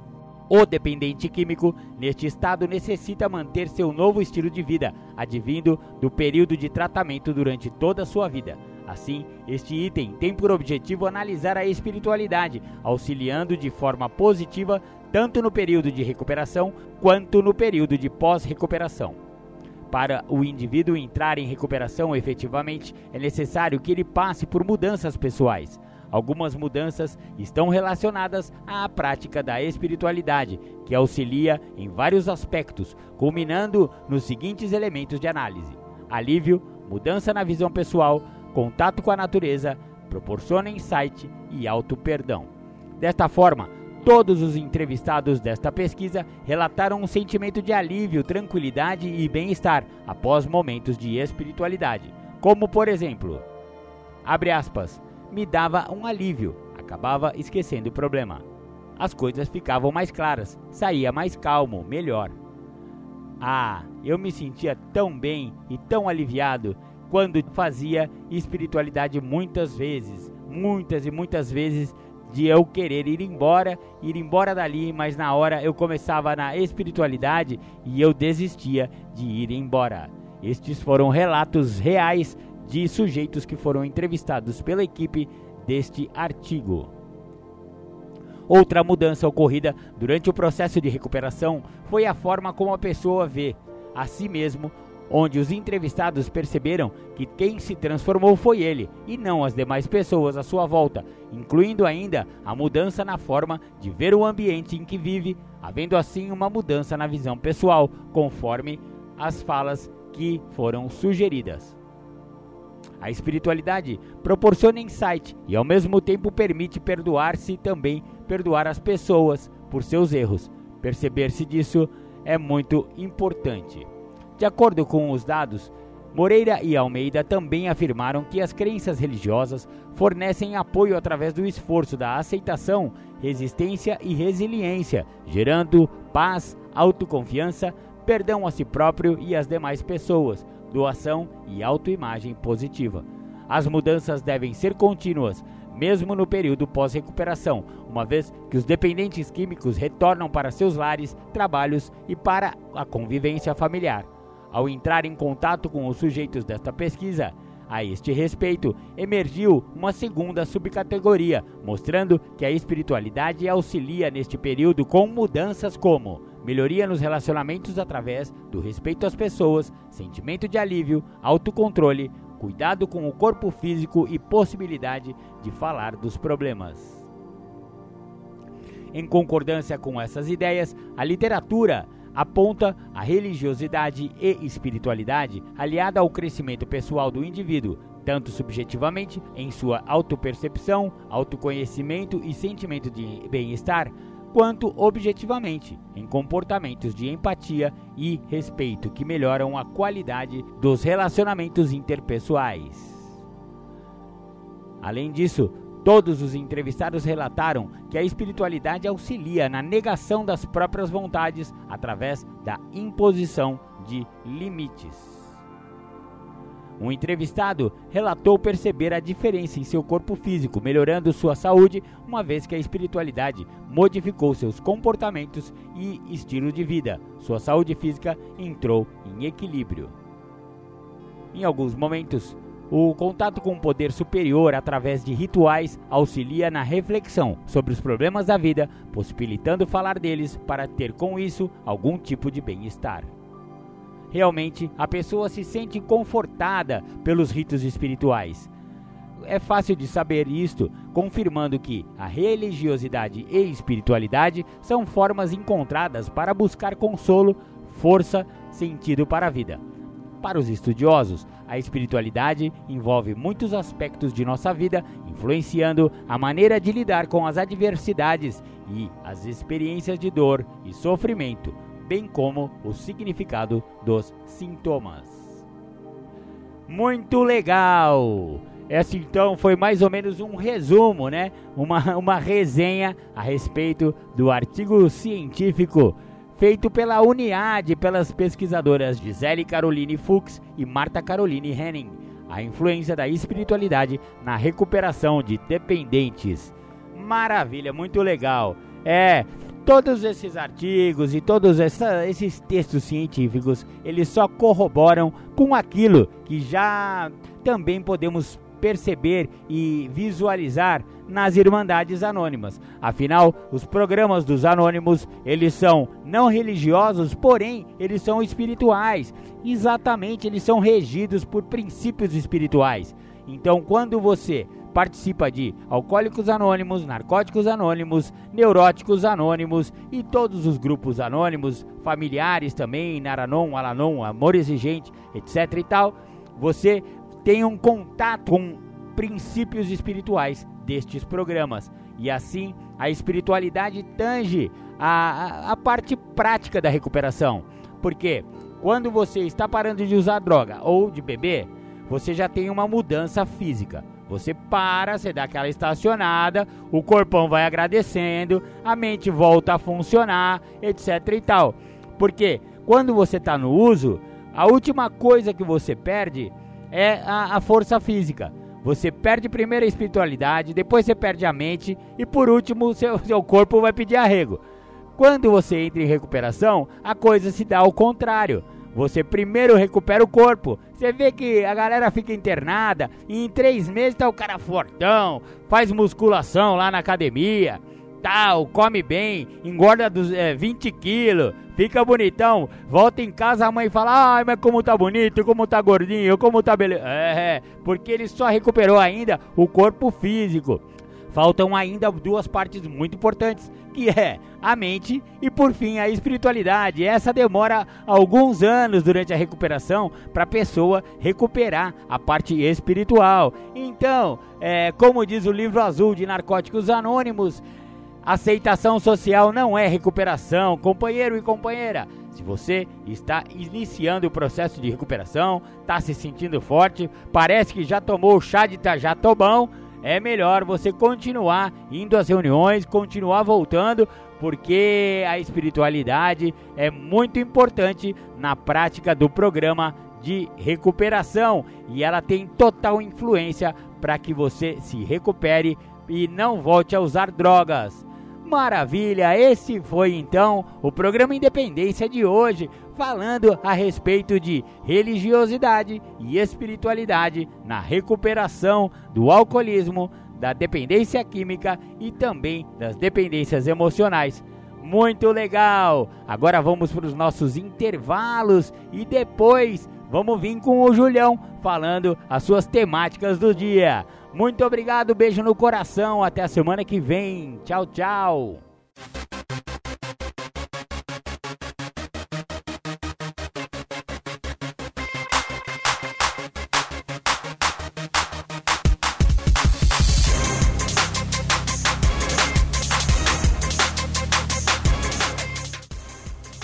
O dependente químico, neste estado, necessita manter seu novo estilo de vida, advindo do período de tratamento durante toda a sua vida Assim, este item tem por objetivo analisar a espiritualidade, auxiliando de forma positiva tanto no período de recuperação quanto no período de pós-recuperação. Para o indivíduo entrar em recuperação efetivamente, é necessário que ele passe por mudanças pessoais. Algumas mudanças estão relacionadas à prática da espiritualidade, que auxilia em vários aspectos, culminando nos seguintes elementos de análise: alívio, mudança na visão pessoal, contato com a natureza, proporciona insight e auto-perdão. Desta forma, todos os entrevistados desta pesquisa relataram um sentimento de alívio, tranquilidade e bem-estar após momentos de espiritualidade, como por exemplo, abre aspas, me dava um alívio, acabava esquecendo o problema. As coisas ficavam mais claras, saía mais calmo, melhor. Ah, eu me sentia tão bem e tão aliviado quando fazia espiritualidade muitas vezes, muitas e muitas vezes de eu querer ir embora, ir embora dali, mas na hora eu começava na espiritualidade e eu desistia de ir embora. Estes foram relatos reais de sujeitos que foram entrevistados pela equipe deste artigo. Outra mudança ocorrida durante o processo de recuperação foi a forma como a pessoa vê a si mesmo onde os entrevistados perceberam que quem se transformou foi ele e não as demais pessoas à sua volta, incluindo ainda a mudança na forma de ver o ambiente em que vive, havendo assim uma mudança na visão pessoal, conforme as falas que foram sugeridas. A espiritualidade proporciona insight e ao mesmo tempo permite perdoar-se e também perdoar as pessoas por seus erros. Perceber-se disso é muito importante. De acordo com os dados, Moreira e Almeida também afirmaram que as crenças religiosas fornecem apoio através do esforço da aceitação, resistência e resiliência, gerando paz, autoconfiança, perdão a si próprio e às demais pessoas, doação e autoimagem positiva. As mudanças devem ser contínuas, mesmo no período pós-recuperação, uma vez que os dependentes químicos retornam para seus lares, trabalhos e para a convivência familiar. Ao entrar em contato com os sujeitos desta pesquisa, a este respeito, emergiu uma segunda subcategoria, mostrando que a espiritualidade auxilia neste período com mudanças como melhoria nos relacionamentos através do respeito às pessoas, sentimento de alívio, autocontrole, cuidado com o corpo físico e possibilidade de falar dos problemas. Em concordância com essas ideias, a literatura aponta a religiosidade e espiritualidade aliada ao crescimento pessoal do indivíduo, tanto subjetivamente em sua autopercepção, autoconhecimento e sentimento de bem-estar, quanto objetivamente em comportamentos de empatia e respeito que melhoram a qualidade dos relacionamentos interpessoais. Além disso, todos os entrevistados relataram que a espiritualidade auxilia na negação das próprias vontades através da imposição de limites. Um entrevistado relatou perceber a diferença em seu corpo físico, melhorando sua saúde, uma vez que a espiritualidade modificou seus comportamentos e estilo de vida. Sua saúde física entrou em equilíbrio. Em alguns momentos, o contato com o poder superior através de rituais auxilia na reflexão sobre os problemas da vida, possibilitando falar deles para ter com isso algum tipo de bem-estar. Realmente, a pessoa se sente confortada pelos ritos espirituais. É fácil de saber isto, confirmando que a religiosidade e espiritualidade são formas encontradas para buscar consolo, força, sentido para a vida. Para os estudiosos, a espiritualidade envolve muitos aspectos de nossa vida, influenciando a maneira de lidar com as adversidades e as experiências de dor e sofrimento, bem como o significado dos sintomas. Muito legal! Essa então foi mais ou menos um resumo, né? Uma, <laughs> uma resenha a respeito do artigo científico feito pela Uniad pelas pesquisadoras Gisele Caroline Fuchs e Marta Caroline Henning, a influência da espiritualidade na recuperação de dependentes. Maravilha, muito legal. É, Todos esses artigos e todos essa, esses textos científicos, eles só corroboram com aquilo que já também podemos perceber e visualizar nas Irmandades Anônimas. Afinal, os programas dos anônimos, eles são não religiosos, porém, eles são espirituais. Exatamente, eles são regidos por princípios espirituais. Então, quando você participa de Alcoólicos Anônimos, Narcóticos Anônimos, Neuróticos Anônimos e todos os grupos anônimos, familiares também, Naranon, Alanon, Amor Exigente, etc e tal, você tem um contato com princípios espirituais destes programas. E assim a espiritualidade tange a, a, a parte prática da recuperação. Porque quando você está parando de usar droga ou de beber, você já tem uma mudança física. Você para, você dá aquela estacionada, o corpão vai agradecendo, a mente volta a funcionar, etc e tal. Porque quando você está no uso, a última coisa que você perde é a, a força física. Você perde primeiro a espiritualidade, depois você perde a mente e por último seu, <laughs> seu corpo vai pedir arrego. Quando você entra em recuperação, a coisa se dá ao contrário. Você primeiro recupera o corpo. Você vê que a galera fica internada e em três meses tá o cara fortão, faz musculação lá na academia, tal, come bem, engorda dos, é, 20 quilos, fica bonitão, volta em casa a mãe fala, ai, mas como tá bonito, como tá gordinho, como tá beleza. É, porque ele só recuperou ainda o corpo físico. Faltam ainda duas partes muito importantes, que é a mente e por fim a espiritualidade. Essa demora alguns anos durante a recuperação para a pessoa recuperar a parte espiritual. Então, é, como diz o livro azul de Narcóticos Anônimos, aceitação social não é recuperação, companheiro e companheira. Se você está iniciando o processo de recuperação, está se sentindo forte, parece que já tomou o chá de tajatobão, é melhor você continuar indo às reuniões, continuar voltando, porque a espiritualidade é muito importante na prática do programa de recuperação e ela tem total influência para que você se recupere e não volte a usar drogas. Maravilha! Esse foi então o programa Independência de hoje, falando a respeito de religiosidade e espiritualidade na recuperação do alcoolismo, da dependência química e também das dependências emocionais. Muito legal! Agora vamos para os nossos intervalos e depois vamos vir com o Julião falando as suas temáticas do dia. Muito obrigado, beijo no coração, até a semana que vem. Tchau, tchau.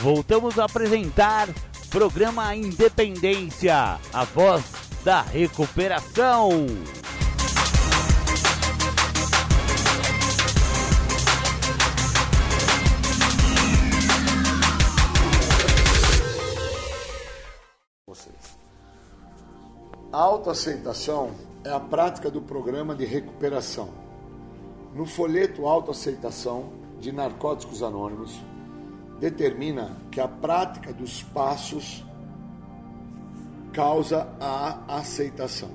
Voltamos a apresentar programa Independência, a voz da recuperação. A autoaceitação é a prática do programa de recuperação. No folheto Autoaceitação de Narcóticos Anônimos, determina que a prática dos passos causa a aceitação.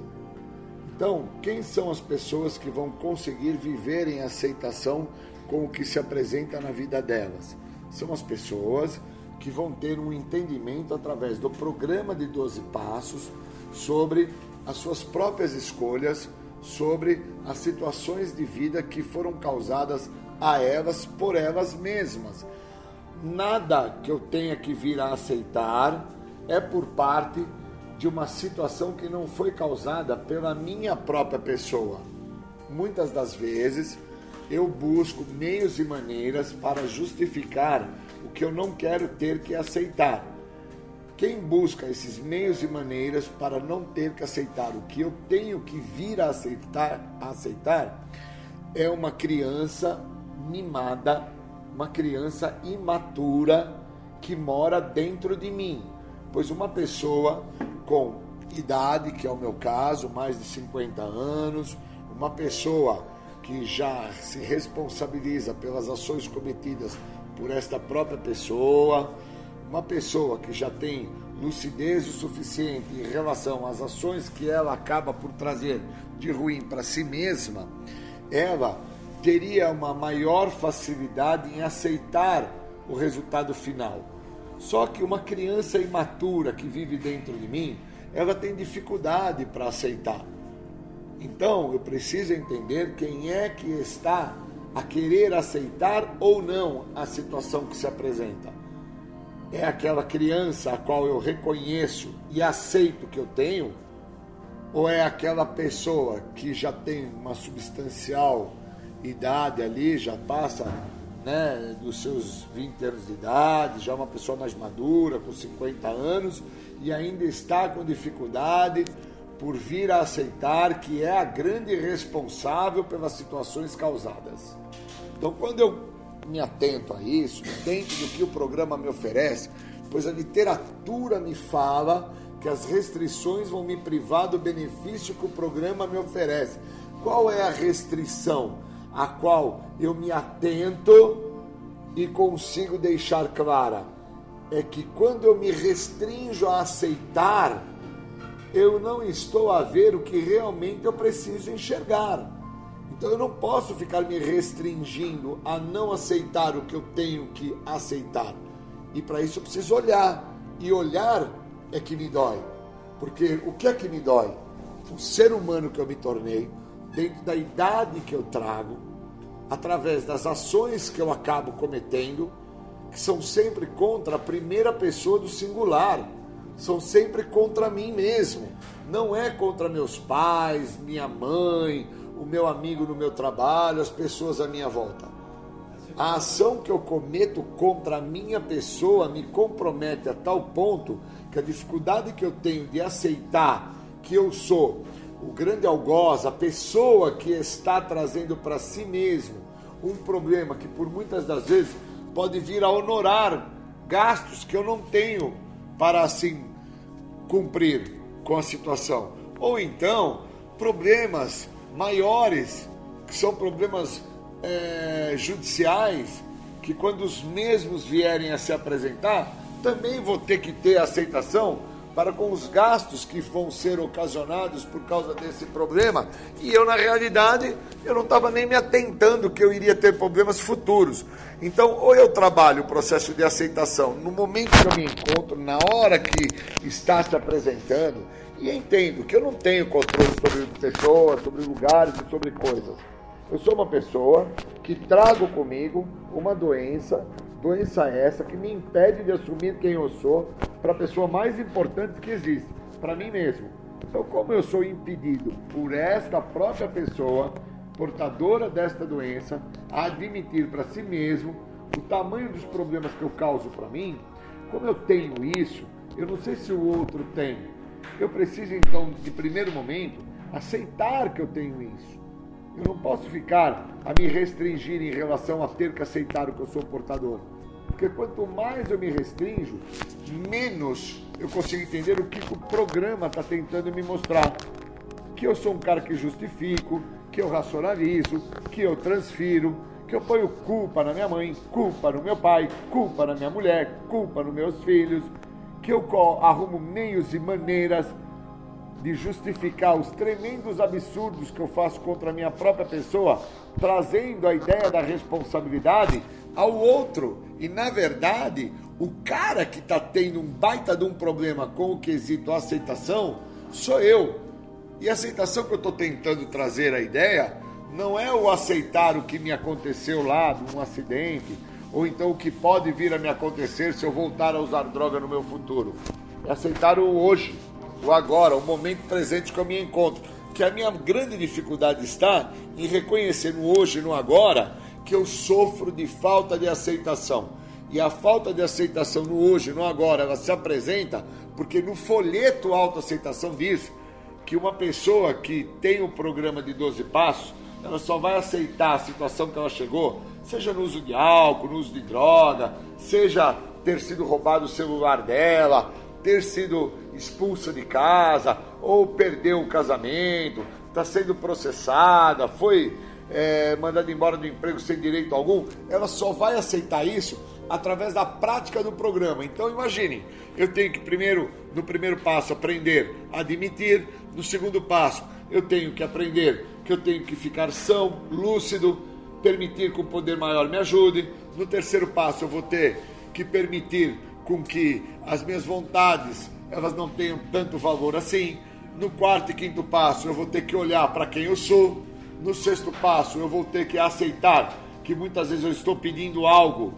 Então, quem são as pessoas que vão conseguir viver em aceitação com o que se apresenta na vida delas? São as pessoas que vão ter um entendimento através do programa de 12 passos sobre as suas próprias escolhas, sobre as situações de vida que foram causadas a elas por elas mesmas nada que eu tenha que vir a aceitar é por parte de uma situação que não foi causada pela minha própria pessoa. Muitas das vezes eu busco meios e maneiras para justificar o que eu não quero ter que aceitar. Quem busca esses meios e maneiras para não ter que aceitar o que eu tenho que vir a aceitar, a aceitar é uma criança mimada uma criança imatura que mora dentro de mim. Pois uma pessoa com idade, que é o meu caso, mais de 50 anos, uma pessoa que já se responsabiliza pelas ações cometidas por esta própria pessoa, uma pessoa que já tem lucidez o suficiente em relação às ações que ela acaba por trazer de ruim para si mesma, ela teria uma maior facilidade em aceitar o resultado final. Só que uma criança imatura que vive dentro de mim, ela tem dificuldade para aceitar. Então, eu preciso entender quem é que está a querer aceitar ou não a situação que se apresenta. É aquela criança a qual eu reconheço e aceito que eu tenho? Ou é aquela pessoa que já tem uma substancial idade ali, já passa né, dos seus 20 anos de idade, já é uma pessoa mais madura, com 50 anos, e ainda está com dificuldade por vir a aceitar que é a grande responsável pelas situações causadas. Então, quando eu me atento a isso, dentro do que o programa me oferece, pois a literatura me fala que as restrições vão me privar do benefício que o programa me oferece. Qual é a restrição? A qual eu me atento e consigo deixar clara é que quando eu me restringo a aceitar, eu não estou a ver o que realmente eu preciso enxergar. Então eu não posso ficar me restringindo a não aceitar o que eu tenho que aceitar. E para isso eu preciso olhar. E olhar é que me dói. Porque o que é que me dói? O ser humano que eu me tornei, dentro da idade que eu trago, através das ações que eu acabo cometendo, que são sempre contra a primeira pessoa do singular, são sempre contra mim mesmo. Não é contra meus pais, minha mãe, o meu amigo no meu trabalho, as pessoas à minha volta. A ação que eu cometo contra a minha pessoa me compromete a tal ponto que a dificuldade que eu tenho de aceitar que eu sou o grande algoz, a pessoa que está trazendo para si mesmo um problema que por muitas das vezes pode vir a honorar gastos que eu não tenho para assim cumprir com a situação. Ou então problemas maiores, que são problemas é, judiciais, que quando os mesmos vierem a se apresentar, também vou ter que ter aceitação para com os gastos que vão ser ocasionados por causa desse problema. E eu, na realidade, eu não estava nem me atentando que eu iria ter problemas futuros. Então, ou eu trabalho o processo de aceitação no momento que eu me encontro, na hora que está se apresentando, e entendo que eu não tenho controle sobre pessoas, sobre lugares e sobre coisas. Eu sou uma pessoa que trago comigo uma doença Doença essa que me impede de assumir quem eu sou para a pessoa mais importante que existe, para mim mesmo. Então, como eu sou impedido por esta própria pessoa, portadora desta doença, a admitir para si mesmo o tamanho dos problemas que eu causo para mim, Como eu tenho isso, eu não sei se o outro tem. Eu preciso então, de primeiro momento, aceitar que eu tenho isso. Eu não posso ficar a me restringir em relação a ter que aceitar o que eu sou portador. Porque quanto mais eu me restringo, menos eu consigo entender o que o programa está tentando me mostrar. Que eu sou um cara que justifico, que eu racionalizo, que eu transfiro, que eu ponho culpa na minha mãe, culpa no meu pai, culpa na minha mulher, culpa nos meus filhos, que eu arrumo meios e maneiras de justificar os tremendos absurdos que eu faço contra a minha própria pessoa, trazendo a ideia da responsabilidade ao outro. E na verdade, o cara que está tendo um baita de um problema com o quesito aceitação sou eu. E a aceitação que eu estou tentando trazer a ideia não é o aceitar o que me aconteceu lá, de um acidente, ou então o que pode vir a me acontecer se eu voltar a usar droga no meu futuro. É aceitar o hoje, o agora, o momento presente que eu me encontro. Que a minha grande dificuldade está em reconhecer no hoje no agora que eu sofro de falta de aceitação. E a falta de aceitação no hoje no agora, ela se apresenta porque no folheto autoaceitação diz que uma pessoa que tem o um programa de 12 passos, ela só vai aceitar a situação que ela chegou, seja no uso de álcool, no uso de droga, seja ter sido roubado o celular dela, ter sido expulsa de casa, ou perdeu o casamento, está sendo processada, foi é, mandada embora do emprego sem direito algum, ela só vai aceitar isso através da prática do programa. Então imagine, eu tenho que primeiro, no primeiro passo, aprender a admitir, no segundo passo, eu tenho que aprender que eu tenho que ficar são, lúcido, permitir que o poder maior me ajude. No terceiro passo, eu vou ter que permitir com que as minhas vontades elas não tenham tanto valor assim. No quarto e quinto passo, eu vou ter que olhar para quem eu sou. No sexto passo, eu vou ter que aceitar que muitas vezes eu estou pedindo algo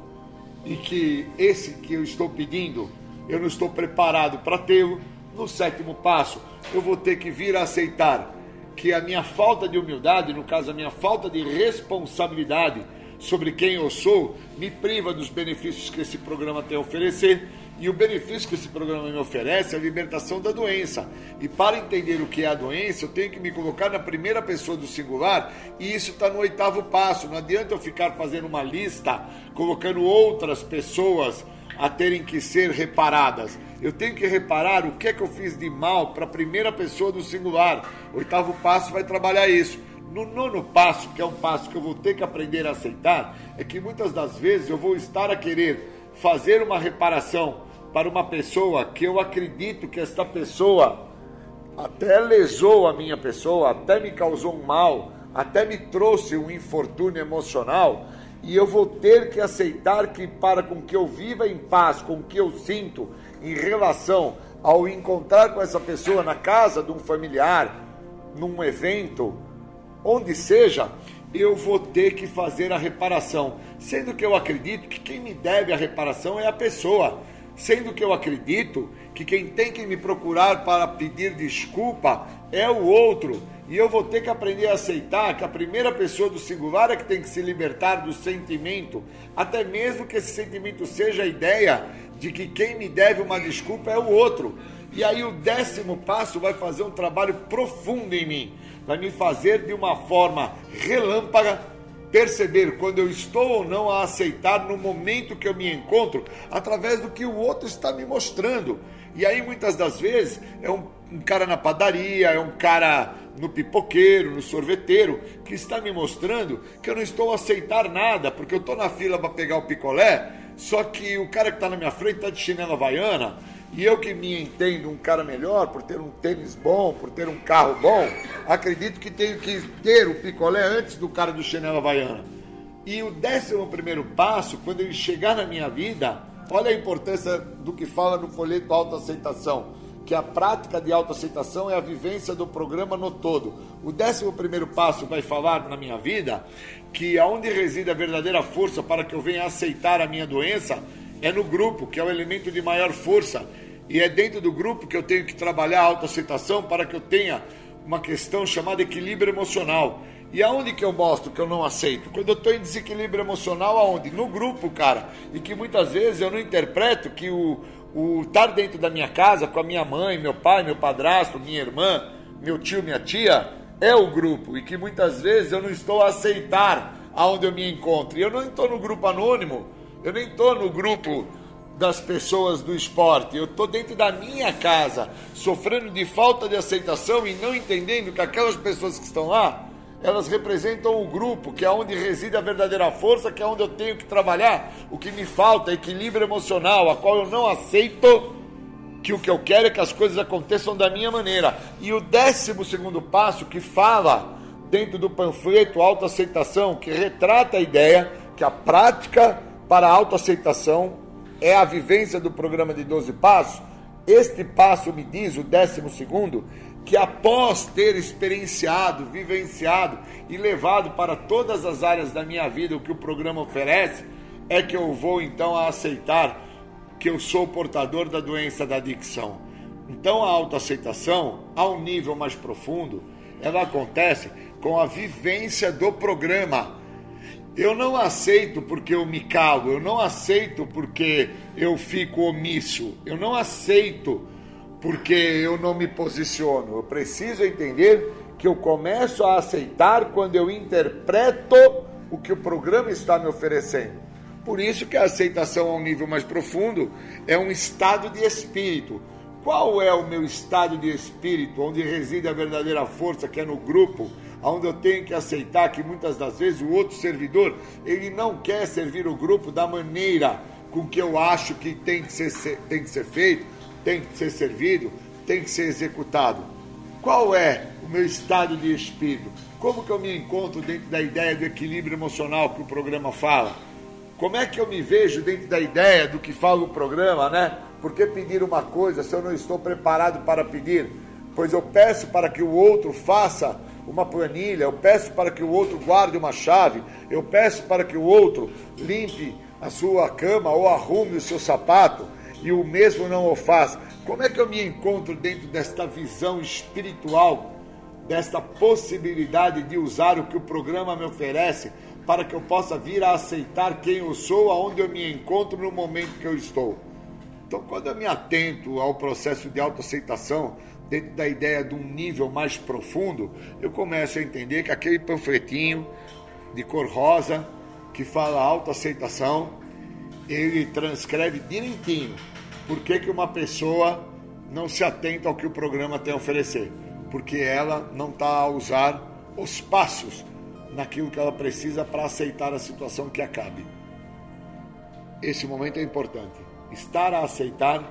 e que esse que eu estou pedindo, eu não estou preparado para tê-lo. No sétimo passo, eu vou ter que vir a aceitar que a minha falta de humildade, no caso a minha falta de responsabilidade sobre quem eu sou, me priva dos benefícios que esse programa tem a oferecer. E o benefício que esse programa me oferece é a libertação da doença. E para entender o que é a doença, eu tenho que me colocar na primeira pessoa do singular, e isso está no oitavo passo. Não adianta eu ficar fazendo uma lista, colocando outras pessoas a terem que ser reparadas. Eu tenho que reparar o que é que eu fiz de mal para a primeira pessoa do singular. O oitavo passo vai trabalhar isso. No nono passo, que é um passo que eu vou ter que aprender a aceitar, é que muitas das vezes eu vou estar a querer fazer uma reparação para uma pessoa que eu acredito que esta pessoa até lesou a minha pessoa, até me causou um mal, até me trouxe um infortúnio emocional, e eu vou ter que aceitar que para com que eu viva em paz com o que eu sinto em relação ao encontrar com essa pessoa na casa de um familiar, num evento, onde seja, eu vou ter que fazer a reparação. Sendo que eu acredito que quem me deve a reparação é a pessoa. Sendo que eu acredito que quem tem que me procurar para pedir desculpa é o outro. E eu vou ter que aprender a aceitar que a primeira pessoa do singular é que tem que se libertar do sentimento, até mesmo que esse sentimento seja a ideia de que quem me deve uma desculpa é o outro. E aí o décimo passo vai fazer um trabalho profundo em mim vai me fazer de uma forma relâmpaga perceber quando eu estou ou não a aceitar no momento que eu me encontro, através do que o outro está me mostrando. E aí muitas das vezes é um, um cara na padaria, é um cara no pipoqueiro, no sorveteiro, que está me mostrando que eu não estou a aceitar nada, porque eu estou na fila para pegar o picolé, só que o cara que está na minha frente está de chinela havaiana, e eu que me entendo um cara melhor, por ter um tênis bom, por ter um carro bom, acredito que tenho que ter o picolé antes do cara do chinelo havaiana. E o décimo primeiro passo, quando ele chegar na minha vida, olha a importância do que fala no folheto autoaceitação, que a prática de autoaceitação é a vivência do programa no todo. O décimo primeiro passo vai falar na minha vida que aonde reside a verdadeira força para que eu venha aceitar a minha doença é no grupo, que é o elemento de maior força e é dentro do grupo que eu tenho que trabalhar a autoaceitação para que eu tenha uma questão chamada equilíbrio emocional. E aonde que eu mostro que eu não aceito? Quando eu estou em desequilíbrio emocional, aonde? No grupo, cara. E que muitas vezes eu não interpreto que o, o estar dentro da minha casa com a minha mãe, meu pai, meu padrasto, minha irmã, meu tio, minha tia, é o grupo. E que muitas vezes eu não estou a aceitar aonde eu me encontro. E eu não estou no grupo anônimo, eu nem estou no grupo das pessoas do esporte. Eu estou dentro da minha casa, sofrendo de falta de aceitação e não entendendo que aquelas pessoas que estão lá, elas representam o grupo, que é onde reside a verdadeira força, que é onde eu tenho que trabalhar. O que me falta é equilíbrio emocional, a qual eu não aceito que o que eu quero é que as coisas aconteçam da minha maneira. E o décimo segundo passo que fala dentro do panfleto autoaceitação, que retrata a ideia que a prática para a autoaceitação é a vivência do programa de 12 passos, este passo me diz, o décimo segundo, que após ter experienciado, vivenciado e levado para todas as áreas da minha vida o que o programa oferece, é que eu vou então a aceitar que eu sou portador da doença da adicção. Então a autoaceitação, a um nível mais profundo, ela acontece com a vivência do programa eu não aceito porque eu me calo, eu não aceito porque eu fico omisso, eu não aceito porque eu não me posiciono. Eu preciso entender que eu começo a aceitar quando eu interpreto o que o programa está me oferecendo. Por isso que a aceitação a um nível mais profundo é um estado de espírito. Qual é o meu estado de espírito, onde reside a verdadeira força, que é no grupo? Onde eu tenho que aceitar que muitas das vezes o outro servidor, ele não quer servir o grupo da maneira com que eu acho que tem que ser, tem que ser feito, tem que ser servido, tem que ser executado. Qual é o meu estado de espírito? Como que eu me encontro dentro da ideia do equilíbrio emocional que o programa fala? Como é que eu me vejo dentro da ideia do que fala o programa, né? Por que pedir uma coisa se eu não estou preparado para pedir? Pois eu peço para que o outro faça uma planilha, eu peço para que o outro guarde uma chave, eu peço para que o outro limpe a sua cama ou arrume o seu sapato e o mesmo não o faz. Como é que eu me encontro dentro desta visão espiritual, desta possibilidade de usar o que o programa me oferece para que eu possa vir a aceitar quem eu sou, aonde eu me encontro no momento que eu estou? Então, quando eu me atento ao processo de autoaceitação, dentro da ideia de um nível mais profundo, eu começo a entender que aquele panfletinho de cor rosa que fala autoaceitação, ele transcreve direitinho por que, que uma pessoa não se atenta ao que o programa tem a oferecer, porque ela não está a usar os passos naquilo que ela precisa para aceitar a situação que acabe. Esse momento é importante. Estar a aceitar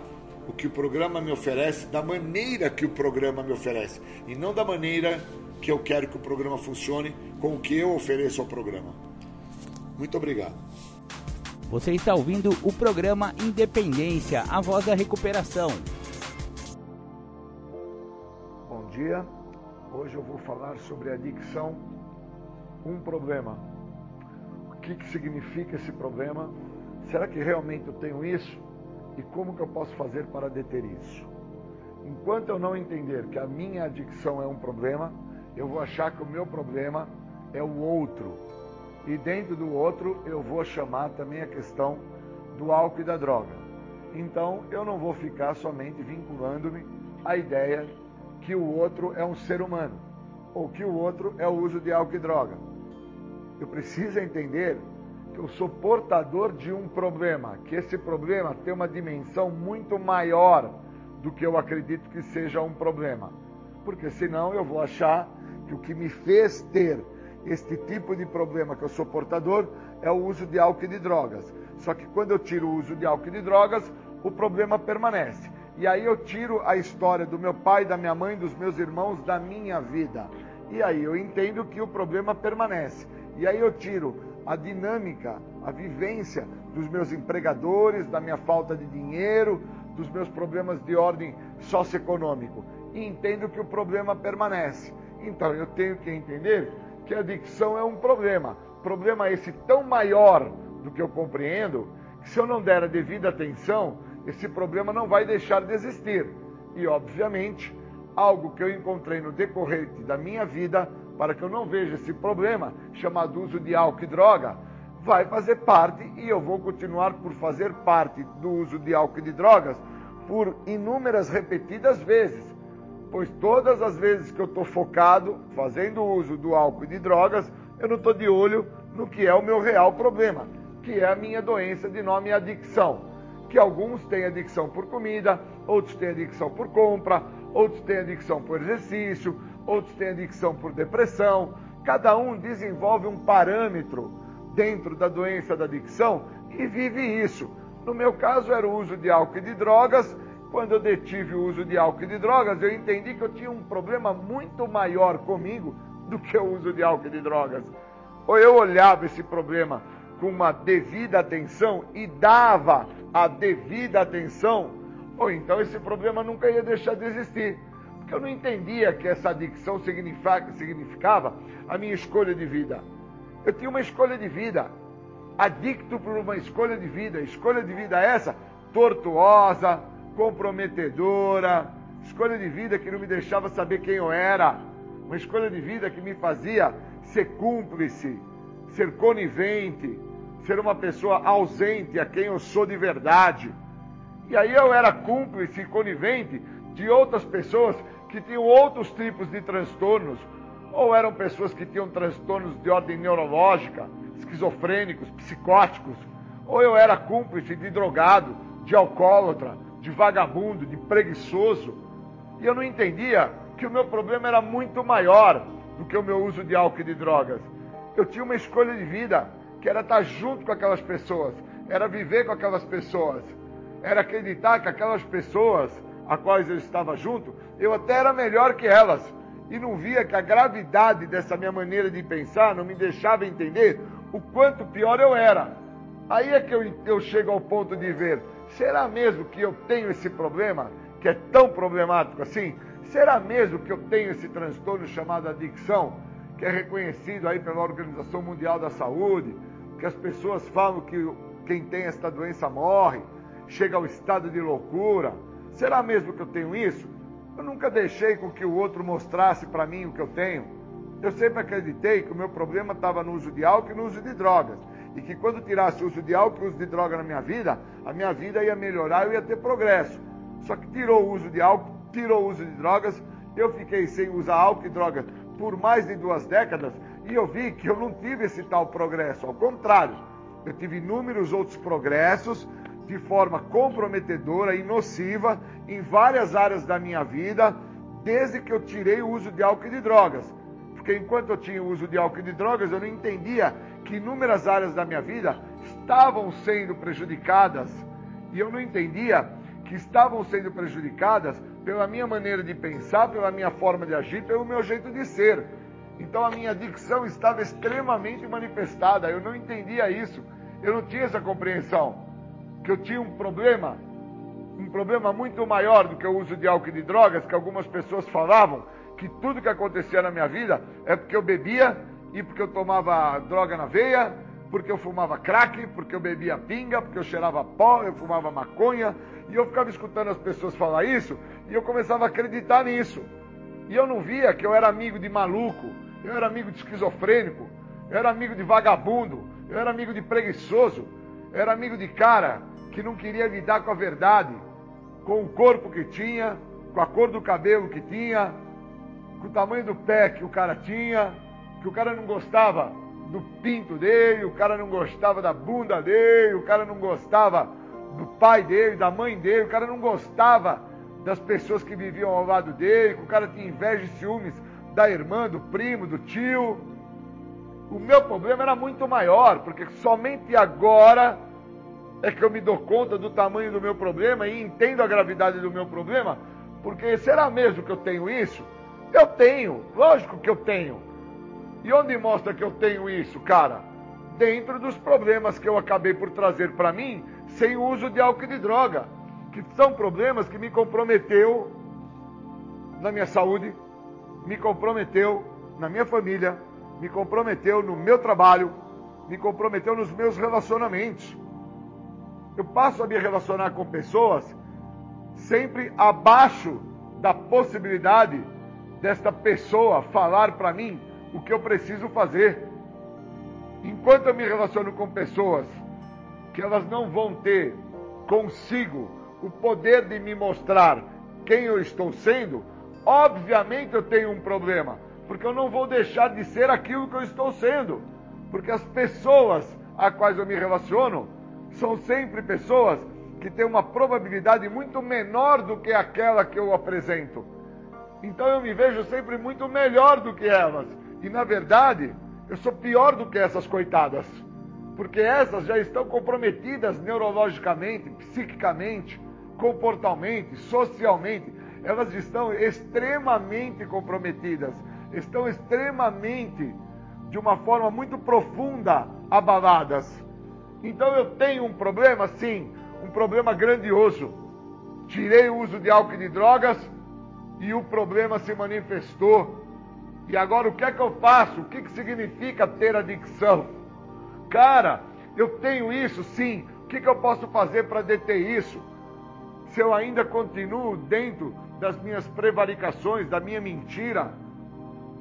o que o programa me oferece da maneira que o programa me oferece e não da maneira que eu quero que o programa funcione com o que eu ofereço ao programa. Muito obrigado. Você está ouvindo o programa Independência, a voz da recuperação. Bom dia. Hoje eu vou falar sobre adicção, um problema. O que, que significa esse problema? Será que realmente eu tenho isso? E como que eu posso fazer para deter isso. Enquanto eu não entender que a minha adicção é um problema, eu vou achar que o meu problema é o outro. E dentro do outro eu vou chamar também a questão do álcool e da droga. Então eu não vou ficar somente vinculando-me à ideia que o outro é um ser humano ou que o outro é o uso de álcool e droga. Eu preciso entender eu sou portador de um problema, que esse problema tem uma dimensão muito maior do que eu acredito que seja um problema. Porque senão eu vou achar que o que me fez ter este tipo de problema que eu sou portador é o uso de álcool e de drogas. Só que quando eu tiro o uso de álcool e de drogas, o problema permanece. E aí eu tiro a história do meu pai, da minha mãe, dos meus irmãos, da minha vida. E aí eu entendo que o problema permanece. E aí eu tiro a dinâmica, a vivência dos meus empregadores, da minha falta de dinheiro, dos meus problemas de ordem socioeconômico. E entendo que o problema permanece. Então eu tenho que entender que a adicção é um problema. Problema esse tão maior do que eu compreendo, que se eu não der a devida atenção, esse problema não vai deixar de existir. E obviamente, algo que eu encontrei no decorrer da minha vida para que eu não veja esse problema chamado uso de álcool e droga, vai fazer parte e eu vou continuar por fazer parte do uso de álcool e de drogas por inúmeras repetidas vezes. Pois todas as vezes que eu estou focado fazendo uso do álcool e de drogas, eu não estou de olho no que é o meu real problema, que é a minha doença de nome adicção. Que alguns têm adicção por comida, outros têm adicção por compra, outros têm adicção por exercício, outros têm adicção por depressão. Cada um desenvolve um parâmetro dentro da doença da adicção e vive isso. No meu caso, era o uso de álcool e de drogas. Quando eu detive o uso de álcool e de drogas, eu entendi que eu tinha um problema muito maior comigo do que o uso de álcool e de drogas. Ou eu olhava esse problema com uma devida atenção e dava a devida atenção, ou então esse problema nunca ia deixar de existir. Porque eu não entendia que essa adicção significava a minha escolha de vida. Eu tinha uma escolha de vida, adicto por uma escolha de vida. Escolha de vida essa tortuosa, comprometedora, escolha de vida que não me deixava saber quem eu era, uma escolha de vida que me fazia ser cúmplice, ser conivente, ser uma pessoa ausente a quem eu sou de verdade. E aí eu era cúmplice e conivente de outras pessoas que tinham outros tipos de transtornos, ou eram pessoas que tinham transtornos de ordem neurológica, esquizofrênicos, psicóticos, ou eu era cúmplice de drogado, de alcoólatra, de vagabundo, de preguiçoso. E eu não entendia que o meu problema era muito maior do que o meu uso de álcool e de drogas. Eu tinha uma escolha de vida, que era estar junto com aquelas pessoas, era viver com aquelas pessoas, era acreditar que aquelas pessoas a quais eu estava junto, eu até era melhor que elas. E não via que a gravidade dessa minha maneira de pensar não me deixava entender o quanto pior eu era. Aí é que eu, eu chego ao ponto de ver: será mesmo que eu tenho esse problema, que é tão problemático assim? Será mesmo que eu tenho esse transtorno chamado adicção, que é reconhecido aí pela Organização Mundial da Saúde, que as pessoas falam que quem tem esta doença morre, chega ao estado de loucura? Será mesmo que eu tenho isso? Eu nunca deixei com que o outro mostrasse para mim o que eu tenho. Eu sempre acreditei que o meu problema estava no uso de álcool e no uso de drogas. E que quando tirasse o uso de álcool e o uso de droga na minha vida, a minha vida ia melhorar, eu ia ter progresso. Só que tirou o uso de álcool, tirou o uso de drogas, eu fiquei sem usar álcool e drogas por mais de duas décadas e eu vi que eu não tive esse tal progresso. Ao contrário, eu tive inúmeros outros progressos de forma comprometedora e nociva em várias áreas da minha vida, desde que eu tirei o uso de álcool e de drogas. Porque enquanto eu tinha o uso de álcool e de drogas, eu não entendia que inúmeras áreas da minha vida estavam sendo prejudicadas. E eu não entendia que estavam sendo prejudicadas pela minha maneira de pensar, pela minha forma de agir, pelo meu jeito de ser. Então a minha adicção estava extremamente manifestada. Eu não entendia isso. Eu não tinha essa compreensão. Que eu tinha um problema, um problema muito maior do que o uso de álcool e de drogas, que algumas pessoas falavam que tudo que acontecia na minha vida é porque eu bebia e porque eu tomava droga na veia, porque eu fumava crack, porque eu bebia pinga, porque eu cheirava pó, eu fumava maconha, e eu ficava escutando as pessoas falar isso, e eu começava a acreditar nisso. E eu não via que eu era amigo de maluco, eu era amigo de esquizofrênico, eu era amigo de vagabundo, eu era amigo de preguiçoso, eu era amigo de cara que não queria lidar com a verdade, com o corpo que tinha, com a cor do cabelo que tinha, com o tamanho do pé que o cara tinha, que o cara não gostava do pinto dele, o cara não gostava da bunda dele, o cara não gostava do pai dele, da mãe dele, o cara não gostava das pessoas que viviam ao lado dele, que o cara tinha inveja e ciúmes da irmã, do primo, do tio. O meu problema era muito maior, porque somente agora é que eu me dou conta do tamanho do meu problema e entendo a gravidade do meu problema, porque será mesmo que eu tenho isso? Eu tenho, lógico que eu tenho. E onde mostra que eu tenho isso, cara? Dentro dos problemas que eu acabei por trazer para mim sem o uso de álcool e de droga, que são problemas que me comprometeu na minha saúde, me comprometeu na minha família, me comprometeu no meu trabalho, me comprometeu nos meus relacionamentos. Eu passo a me relacionar com pessoas sempre abaixo da possibilidade desta pessoa falar para mim o que eu preciso fazer. Enquanto eu me relaciono com pessoas que elas não vão ter consigo o poder de me mostrar quem eu estou sendo, obviamente eu tenho um problema, porque eu não vou deixar de ser aquilo que eu estou sendo, porque as pessoas a quais eu me relaciono são sempre pessoas que têm uma probabilidade muito menor do que aquela que eu apresento. Então eu me vejo sempre muito melhor do que elas. E na verdade, eu sou pior do que essas coitadas. Porque essas já estão comprometidas neurologicamente, psiquicamente, comportalmente, socialmente. Elas estão extremamente comprometidas, estão extremamente, de uma forma muito profunda, abaladas. Então eu tenho um problema, sim, um problema grandioso. Tirei o uso de álcool e de drogas e o problema se manifestou. E agora o que é que eu faço? O que, que significa ter adicção? Cara, eu tenho isso sim. O que, que eu posso fazer para deter isso? Se eu ainda continuo dentro das minhas prevaricações, da minha mentira,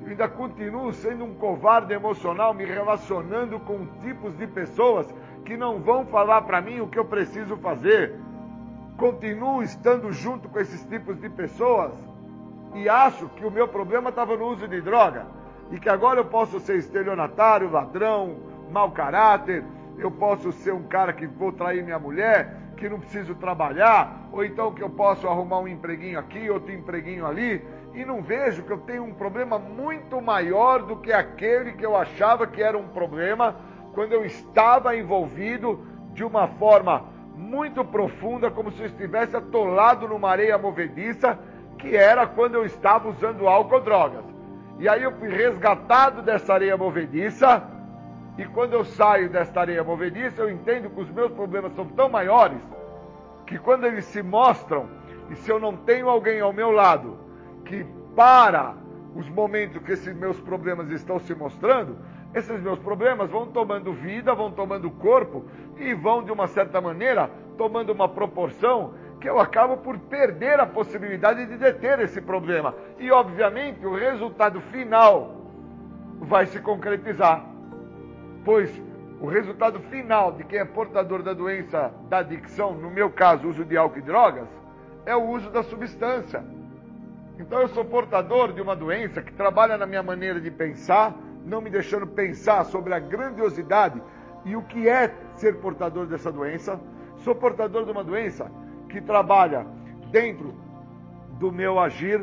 eu ainda continuo sendo um covarde emocional, me relacionando com tipos de pessoas que não vão falar para mim o que eu preciso fazer. Continuo estando junto com esses tipos de pessoas e acho que o meu problema estava no uso de droga e que agora eu posso ser estelionatário, ladrão, mau caráter, eu posso ser um cara que vou trair minha mulher, que não preciso trabalhar, ou então que eu posso arrumar um empreguinho aqui, outro empreguinho ali, e não vejo que eu tenho um problema muito maior do que aquele que eu achava que era um problema quando eu estava envolvido de uma forma muito profunda, como se eu estivesse atolado numa areia movediça que era quando eu estava usando álcool ou drogas. E aí eu fui resgatado dessa areia movediça, e quando eu saio desta areia movediça, eu entendo que os meus problemas são tão maiores que quando eles se mostram, e se eu não tenho alguém ao meu lado que para os momentos que esses meus problemas estão se mostrando, esses meus problemas vão tomando vida, vão tomando corpo e vão, de uma certa maneira, tomando uma proporção que eu acabo por perder a possibilidade de deter esse problema. E, obviamente, o resultado final vai se concretizar. Pois o resultado final de quem é portador da doença da adicção, no meu caso, uso de álcool e drogas, é o uso da substância. Então eu sou portador de uma doença que trabalha na minha maneira de pensar, não me deixando pensar sobre a grandiosidade e o que é ser portador dessa doença. Sou portador de uma doença que trabalha dentro do meu agir,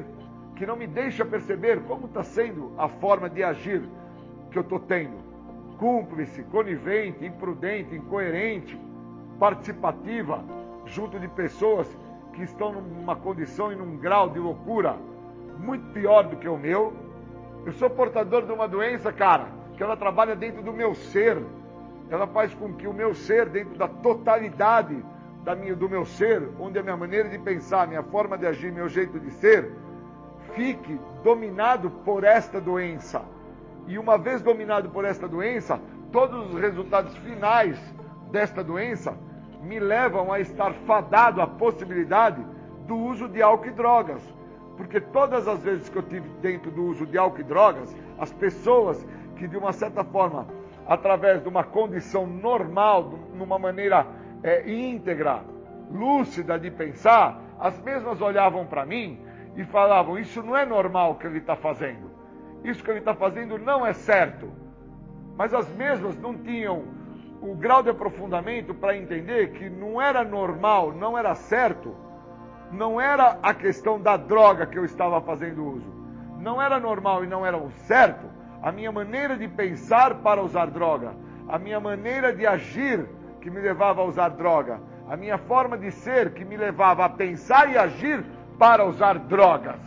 que não me deixa perceber como está sendo a forma de agir que eu estou tendo. Cúmplice, conivente, imprudente, incoerente, participativa, junto de pessoas que estão numa condição e num grau de loucura muito pior do que o meu. Eu sou portador de uma doença, cara, que ela trabalha dentro do meu ser. Ela faz com que o meu ser, dentro da totalidade da minha, do meu ser, onde a minha maneira de pensar, minha forma de agir, meu jeito de ser, fique dominado por esta doença. E uma vez dominado por esta doença, todos os resultados finais desta doença me levam a estar fadado à possibilidade do uso de álcool e drogas. Porque todas as vezes que eu tive dentro do uso de álcool e drogas, as pessoas que de uma certa forma, através de uma condição normal, numa maneira é, íntegra, lúcida de pensar, as mesmas olhavam para mim e falavam: Isso não é normal que ele está fazendo. Isso que ele está fazendo não é certo. Mas as mesmas não tinham o grau de aprofundamento para entender que não era normal, não era certo, não era a questão da droga que eu estava fazendo uso. Não era normal e não era o certo a minha maneira de pensar para usar droga, a minha maneira de agir que me levava a usar droga, a minha forma de ser que me levava a pensar e agir para usar drogas.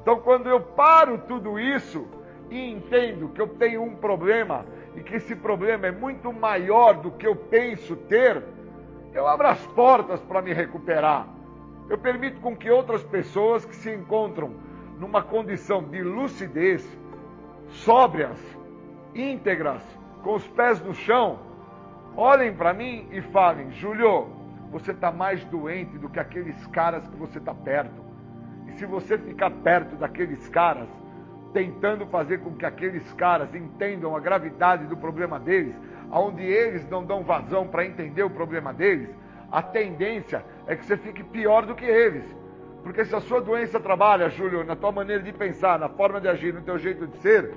Então, quando eu paro tudo isso e entendo que eu tenho um problema e que esse problema é muito maior do que eu penso ter, eu abro as portas para me recuperar. Eu permito com que outras pessoas que se encontram numa condição de lucidez, sóbrias, íntegras, com os pés no chão, olhem para mim e falem: Júlio, você está mais doente do que aqueles caras que você está perto. E se você ficar perto daqueles caras, tentando fazer com que aqueles caras entendam a gravidade do problema deles, aonde eles não dão vazão para entender o problema deles, a tendência é que você fique pior do que eles. Porque se a sua doença trabalha, Júlio, na tua maneira de pensar, na forma de agir, no teu jeito de ser,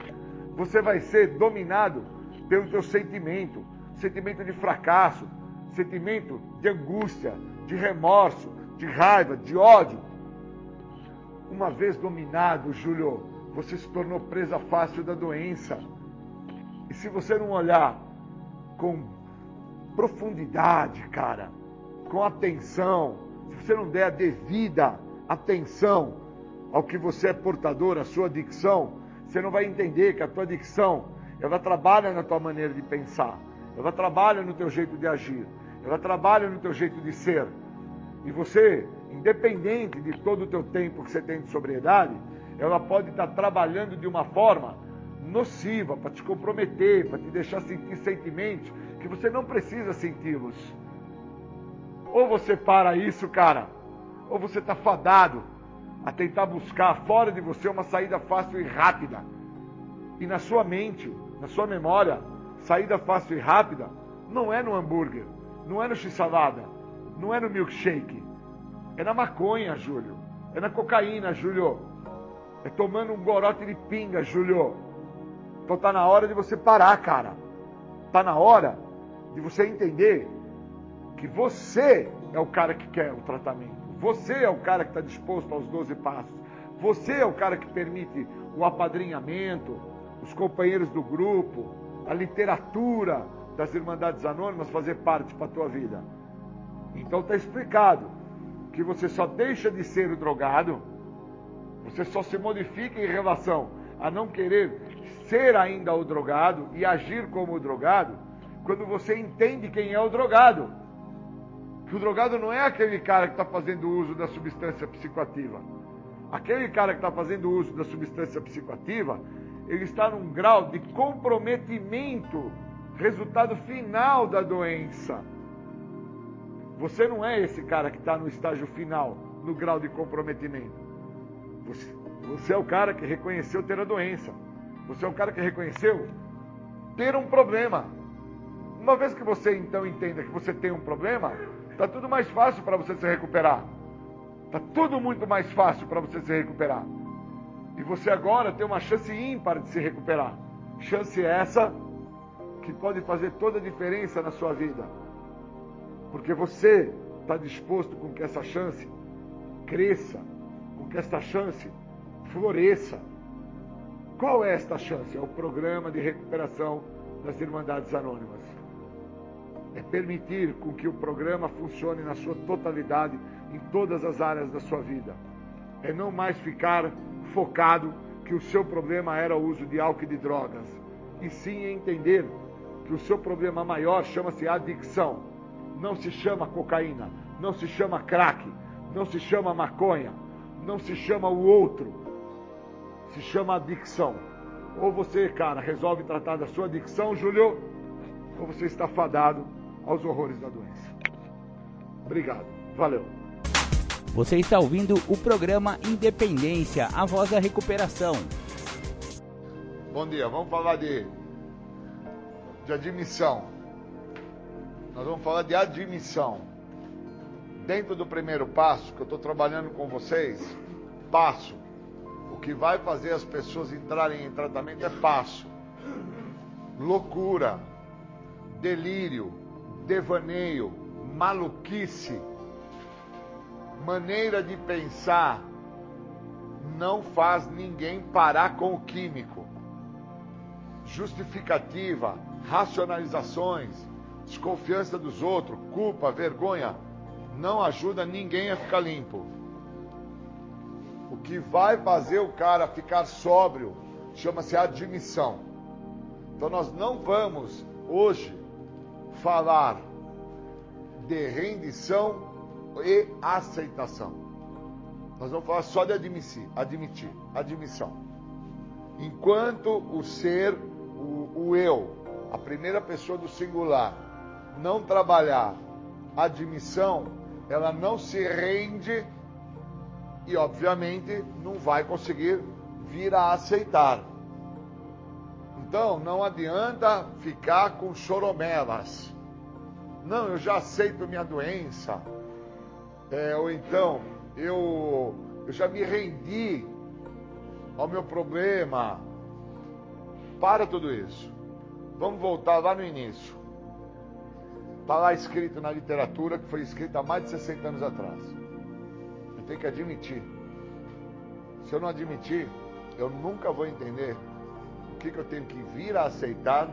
você vai ser dominado pelo teu sentimento, sentimento de fracasso, sentimento de angústia, de remorso, de raiva, de ódio. Uma vez dominado, Júlio, você se tornou presa fácil da doença. E se você não olhar com profundidade, cara, com atenção, se você não der a devida atenção ao que você é portador, a sua dicção, você não vai entender que a tua dicção, ela trabalha na tua maneira de pensar, ela trabalha no teu jeito de agir, ela trabalha no teu jeito de ser. E você, independente de todo o teu tempo que você tem de sobriedade, ela pode estar trabalhando de uma forma nociva para te comprometer, para te deixar sentir sentimentos que você não precisa senti-los. Ou você para isso, cara, ou você está fadado a tentar buscar fora de você uma saída fácil e rápida. E na sua mente, na sua memória, saída fácil e rápida não é no hambúrguer, não é no x-salada, não é no milkshake. É na maconha, Júlio. É na cocaína, Júlio. É tomando um gorote de pinga, Júlio. Então tá na hora de você parar, cara. Tá na hora de você entender que você é o cara que quer o tratamento. Você é o cara que está disposto aos 12 passos. Você é o cara que permite o apadrinhamento, os companheiros do grupo, a literatura das Irmandades Anônimas fazer parte para a tua vida. Então está explicado que você só deixa de ser o drogado, você só se modifica em relação a não querer ser ainda o drogado e agir como o drogado, quando você entende quem é o drogado. Que o drogado não é aquele cara que está fazendo uso da substância psicoativa. Aquele cara que está fazendo uso da substância psicoativa, ele está num grau de comprometimento, resultado final da doença. Você não é esse cara que está no estágio final, no grau de comprometimento. Você, você é o cara que reconheceu ter a doença. Você é o cara que reconheceu ter um problema. Uma vez que você então entenda que você tem um problema, está tudo mais fácil para você se recuperar. Está tudo muito mais fácil para você se recuperar. E você agora tem uma chance ímpar de se recuperar. Chance essa que pode fazer toda a diferença na sua vida. Porque você está disposto com que essa chance cresça, com que esta chance floresça. Qual é esta chance? É o programa de recuperação das Irmandades Anônimas. É permitir com que o programa funcione na sua totalidade em todas as áreas da sua vida. É não mais ficar focado que o seu problema era o uso de álcool e de drogas, e sim entender que o seu problema maior chama-se adicção. Não se chama cocaína, não se chama crack, não se chama maconha, não se chama o outro, se chama adicção. Ou você, cara, resolve tratar da sua adicção, Júlio, ou você está fadado aos horrores da doença. Obrigado. Valeu. Você está ouvindo o programa Independência, a voz da recuperação. Bom dia, vamos falar de, de admissão. Nós vamos falar de admissão dentro do primeiro passo que eu estou trabalhando com vocês, passo. O que vai fazer as pessoas entrarem em tratamento é passo. Loucura, delírio, devaneio, maluquice, maneira de pensar não faz ninguém parar com o químico. Justificativa, racionalizações, desconfiança dos outros, culpa, vergonha, não ajuda ninguém a ficar limpo. O que vai fazer o cara ficar sóbrio chama-se admissão. Então nós não vamos hoje falar de rendição e aceitação. Nós vamos falar só de admitir, admitir, admissão. Enquanto o ser, o, o eu, a primeira pessoa do singular, não trabalhar admissão, ela não se rende e, obviamente, não vai conseguir vir a aceitar. Então, não adianta ficar com choromelas. Não, eu já aceito minha doença. É, ou então, eu, eu já me rendi ao meu problema. Para tudo isso. Vamos voltar lá no início. Está lá escrito na literatura que foi escrita há mais de 60 anos atrás. Eu tenho que admitir. Se eu não admitir, eu nunca vou entender que, que eu tenho que vir a aceitar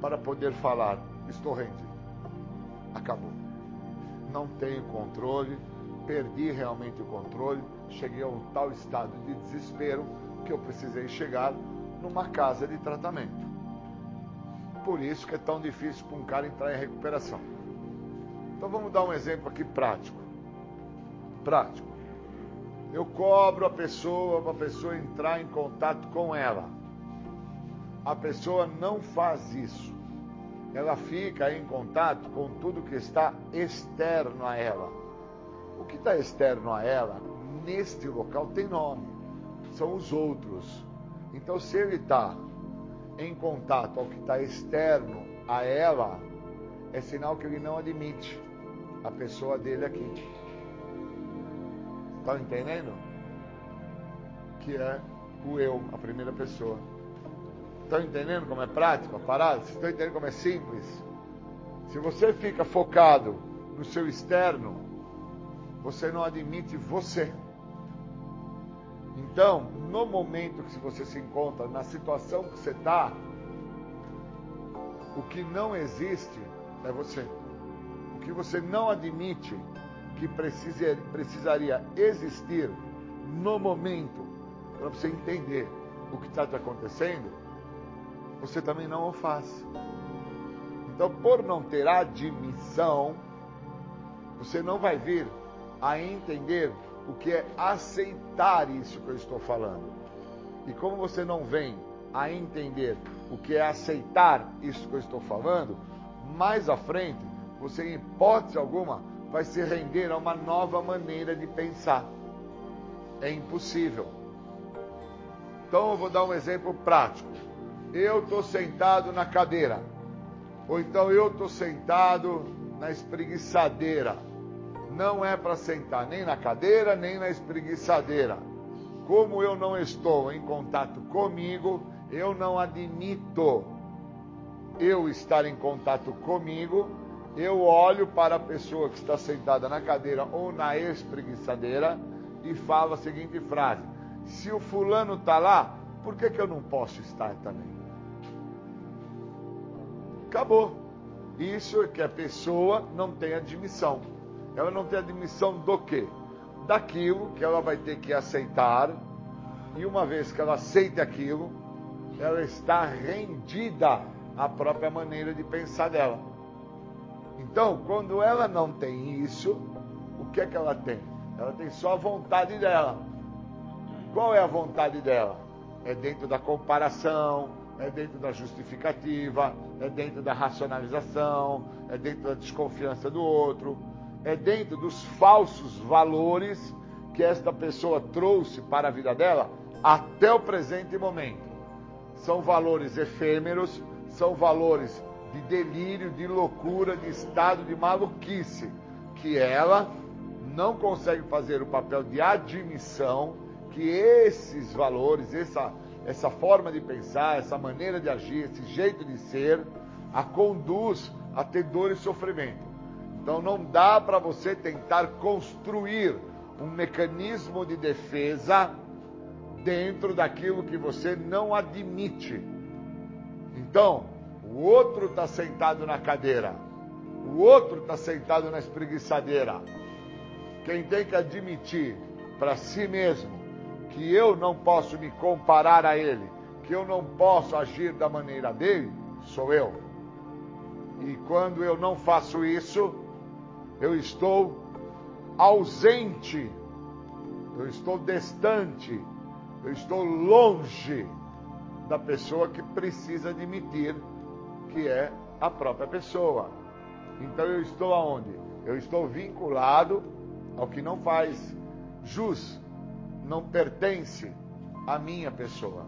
para poder falar. Estou rendido. Acabou. Não tenho controle, perdi realmente o controle, cheguei a um tal estado de desespero que eu precisei chegar numa casa de tratamento. Por isso que é tão difícil para um cara entrar em recuperação. Então vamos dar um exemplo aqui prático. Prático. Eu cobro a pessoa para a pessoa entrar em contato com ela. A pessoa não faz isso. Ela fica em contato com tudo que está externo a ela. O que está externo a ela, neste local, tem nome. São os outros. Então, se ele está em contato ao que está externo a ela, é sinal que ele não admite a pessoa dele aqui. Está entendendo? Que é o eu, a primeira pessoa. Estão entendendo como é prático a parada? Vocês estão entendendo como é simples? Se você fica focado no seu externo, você não admite você. Então, no momento que você se encontra, na situação que você está, o que não existe é você. O que você não admite que precise, precisaria existir no momento para você entender o que está te acontecendo, você também não o faz. Então, por não ter admissão, você não vai vir a entender o que é aceitar isso que eu estou falando. E como você não vem a entender o que é aceitar isso que eu estou falando, mais à frente, você, em hipótese alguma, vai se render a uma nova maneira de pensar. É impossível. Então eu vou dar um exemplo prático. Eu estou sentado na cadeira. Ou então eu estou sentado na espreguiçadeira não é para sentar nem na cadeira, nem na espreguiçadeira. Como eu não estou em contato comigo, eu não admito eu estar em contato comigo, eu olho para a pessoa que está sentada na cadeira ou na espreguiçadeira e falo a seguinte frase: Se o fulano está lá, por que, que eu não posso estar também? Acabou. Isso é que a pessoa não tem admissão ela não tem admissão do quê? Daquilo que ela vai ter que aceitar, e uma vez que ela aceita aquilo, ela está rendida à própria maneira de pensar dela. Então, quando ela não tem isso, o que é que ela tem? Ela tem só a vontade dela. Qual é a vontade dela? É dentro da comparação, é dentro da justificativa, é dentro da racionalização, é dentro da desconfiança do outro, é dentro dos falsos valores que esta pessoa trouxe para a vida dela até o presente momento. São valores efêmeros, são valores de delírio, de loucura, de estado de maluquice, que ela não consegue fazer o papel de admissão que esses valores, essa, essa forma de pensar, essa maneira de agir, esse jeito de ser, a conduz a ter dor e sofrimento. Então não dá para você tentar construir um mecanismo de defesa dentro daquilo que você não admite. Então, o outro está sentado na cadeira, o outro está sentado na espreguiçadeira. Quem tem que admitir para si mesmo que eu não posso me comparar a ele, que eu não posso agir da maneira dele, sou eu. E quando eu não faço isso, eu estou ausente, eu estou distante, eu estou longe da pessoa que precisa admitir que é a própria pessoa. Então eu estou aonde? Eu estou vinculado ao que não faz jus, não pertence a minha pessoa.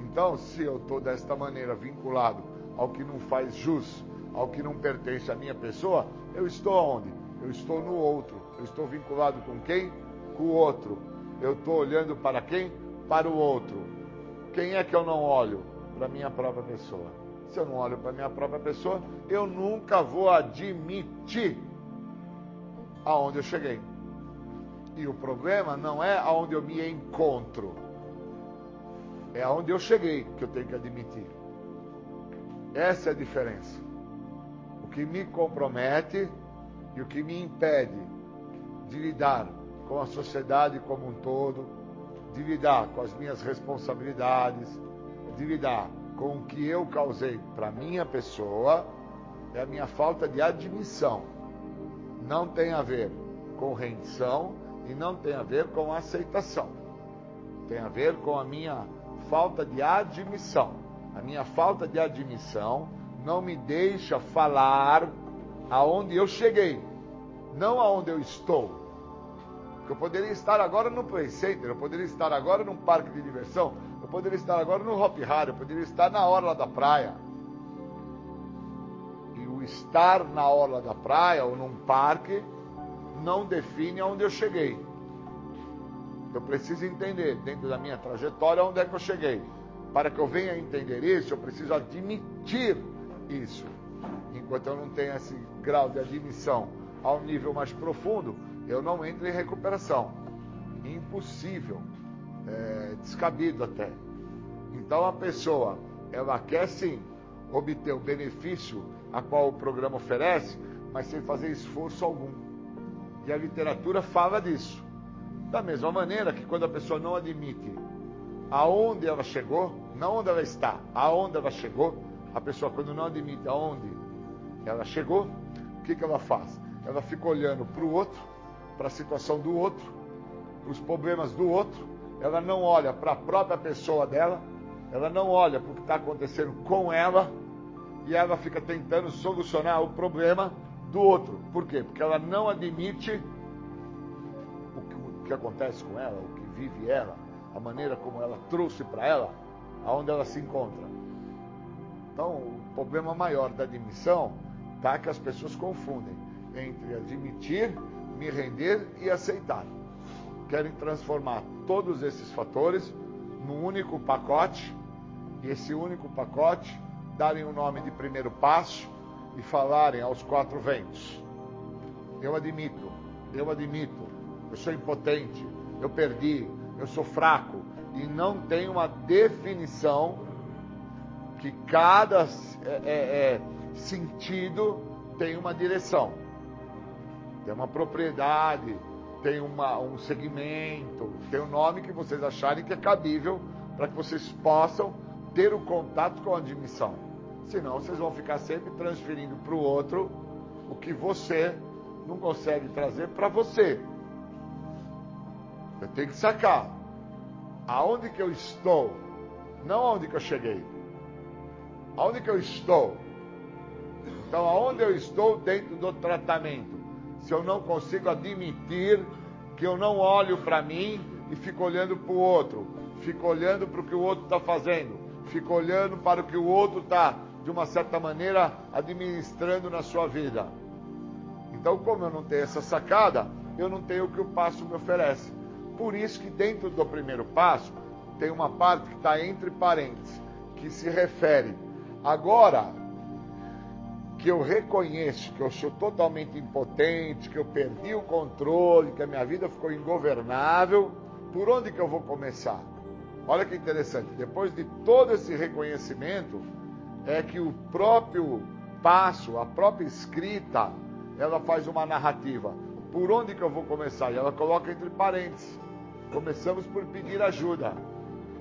Então, se eu estou desta maneira vinculado ao que não faz jus, ao que não pertence à minha pessoa, eu estou onde? Eu estou no outro. Eu estou vinculado com quem? Com o outro. Eu estou olhando para quem? Para o outro. Quem é que eu não olho? Para a minha própria pessoa. Se eu não olho para a minha própria pessoa, eu nunca vou admitir aonde eu cheguei. E o problema não é aonde eu me encontro, é aonde eu cheguei que eu tenho que admitir. Essa é a diferença. O que me compromete e o que me impede de lidar com a sociedade como um todo, de lidar com as minhas responsabilidades, de lidar com o que eu causei para minha pessoa, é a minha falta de admissão. Não tem a ver com rendição e não tem a ver com aceitação. Tem a ver com a minha falta de admissão. A minha falta de admissão não me deixa falar aonde eu cheguei, não aonde eu estou. Eu poderia estar agora no Play Center, eu poderia estar agora num parque de diversão, eu poderia estar agora no Hop Hard, eu poderia estar na orla da praia. E o estar na orla da praia ou num parque não define aonde eu cheguei. Eu preciso entender, dentro da minha trajetória, onde é que eu cheguei. Para que eu venha a entender isso, eu preciso admitir isso. Enquanto eu não tenho esse grau de admissão ao nível mais profundo, eu não entro em recuperação. Impossível. É, descabido até. Então a pessoa, ela quer sim obter o benefício a qual o programa oferece, mas sem fazer esforço algum. E a literatura fala disso. Da mesma maneira que quando a pessoa não admite aonde ela chegou, não onde ela está, aonde ela chegou, a pessoa quando não admite aonde ela chegou, o que, que ela faz? Ela fica olhando para o outro, para a situação do outro, para os problemas do outro, ela não olha para a própria pessoa dela, ela não olha para o que está acontecendo com ela, e ela fica tentando solucionar o problema do outro. Por quê? Porque ela não admite o que, o que acontece com ela, o que vive ela, a maneira como ela trouxe para ela, aonde ela se encontra. Então, o problema maior da admissão tá que as pessoas confundem entre admitir, me render e aceitar. Querem transformar todos esses fatores num único pacote, e esse único pacote darem o nome de primeiro passo e falarem aos quatro ventos: Eu admito, eu admito, eu sou impotente, eu perdi, eu sou fraco, e não tem uma definição que cada é, é, é, sentido tem uma direção, tem uma propriedade, tem uma, um segmento, tem um nome que vocês acharem que é cabível para que vocês possam ter o contato com a admissão. Senão vocês vão ficar sempre transferindo para o outro o que você não consegue trazer para você. Eu tenho que sacar aonde que eu estou, não aonde que eu cheguei. Aonde que eu estou? Então, aonde eu estou dentro do tratamento? Se eu não consigo admitir que eu não olho para mim e fico olhando para o outro, fico olhando para o que o outro está fazendo, fico olhando para o que o outro está de uma certa maneira, administrando na sua vida. Então, como eu não tenho essa sacada, eu não tenho o que o passo me oferece. Por isso que dentro do primeiro passo tem uma parte que está entre parênteses, que se refere agora que eu reconheço que eu sou totalmente impotente, que eu perdi o controle, que a minha vida ficou ingovernável, por onde que eu vou começar? Olha que interessante, depois de todo esse reconhecimento, é que o próprio passo, a própria escrita, ela faz uma narrativa. Por onde que eu vou começar? E ela coloca entre parênteses. Começamos por pedir ajuda.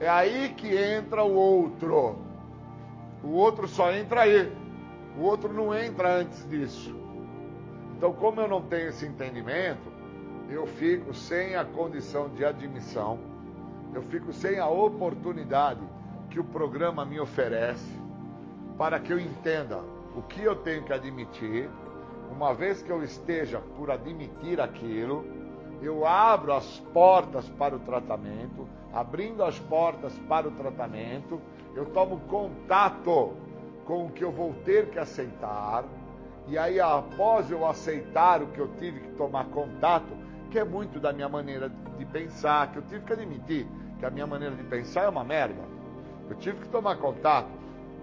É aí que entra o outro. O outro só entra aí. O outro não entra antes disso. Então, como eu não tenho esse entendimento, eu fico sem a condição de admissão, eu fico sem a oportunidade que o programa me oferece para que eu entenda o que eu tenho que admitir, uma vez que eu esteja por admitir aquilo, eu abro as portas para o tratamento, abrindo as portas para o tratamento, eu tomo contato com o que eu vou ter que aceitar, e aí após eu aceitar o que eu tive que tomar contato, que é muito da minha maneira de pensar, que eu tive que admitir que a minha maneira de pensar é uma merda. Eu tive que tomar contato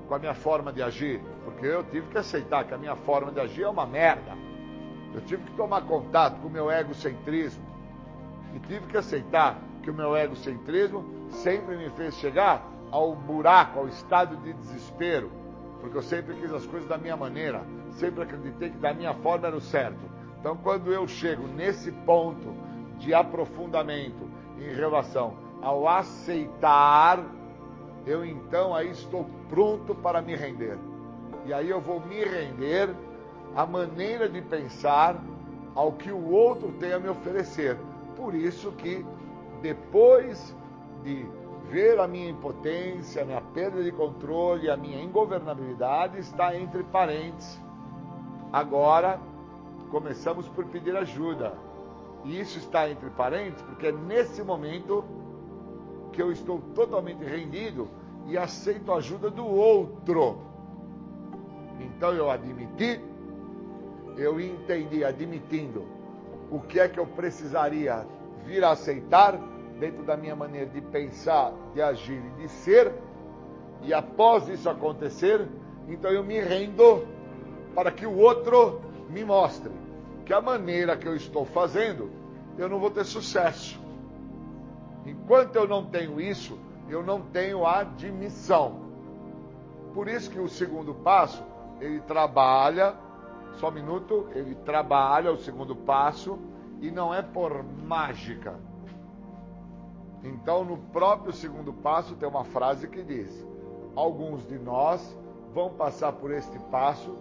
com a minha forma de agir, porque eu tive que aceitar que a minha forma de agir é uma merda. Eu tive que tomar contato com o meu egocentrismo e tive que aceitar que o meu egocentrismo sempre me fez chegar ao buraco, ao estado de desespero, porque eu sempre quis as coisas da minha maneira, sempre acreditei que da minha forma era o certo. Então, quando eu chego nesse ponto de aprofundamento em relação ao aceitar, eu então aí estou pronto para me render. E aí eu vou me render à maneira de pensar ao que o outro tem a me oferecer. Por isso que depois de ver a minha impotência, a minha perda de controle, a minha ingovernabilidade está entre parentes. Agora começamos por pedir ajuda. E isso está entre parentes porque é nesse momento que eu estou totalmente rendido e aceito a ajuda do outro. Então eu admiti, eu entendi, admitindo o que é que eu precisaria vir a aceitar dentro da minha maneira de pensar, de agir e de ser, e após isso acontecer, então eu me rendo para que o outro me mostre que a maneira que eu estou fazendo, eu não vou ter sucesso. Enquanto eu não tenho isso, eu não tenho admissão. Por isso que o segundo passo, ele trabalha, só um minuto, ele trabalha o segundo passo e não é por mágica. Então, no próprio segundo passo, tem uma frase que diz: Alguns de nós vão passar por este passo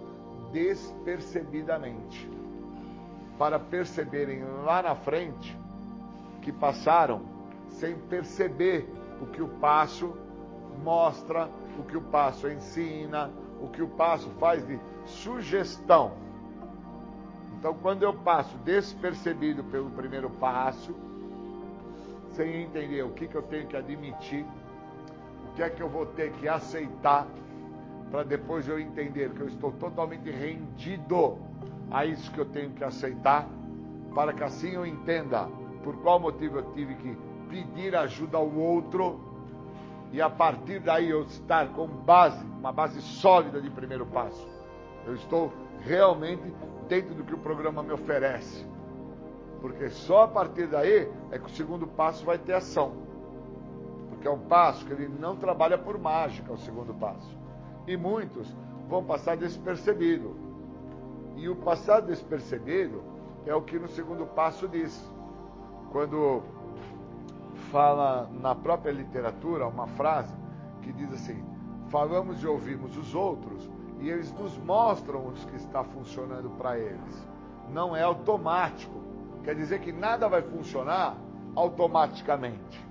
despercebidamente, para perceberem lá na frente que passaram sem perceber o que o passo mostra, o que o passo ensina, o que o passo faz de sugestão. Então, quando eu passo despercebido pelo primeiro passo, sem entender o que, que eu tenho que admitir, o que é que eu vou ter que aceitar, para depois eu entender que eu estou totalmente rendido a isso que eu tenho que aceitar, para que assim eu entenda por qual motivo eu tive que pedir ajuda ao outro e a partir daí eu estar com base, uma base sólida de primeiro passo. Eu estou realmente dentro do que o programa me oferece. Porque só a partir daí é que o segundo passo vai ter ação. Porque é um passo que ele não trabalha por mágica, o segundo passo. E muitos vão passar despercebido. E o passar despercebido é o que no segundo passo diz. Quando fala na própria literatura uma frase que diz assim: falamos e ouvimos os outros e eles nos mostram os que está funcionando para eles. Não é automático. Quer dizer que nada vai funcionar automaticamente.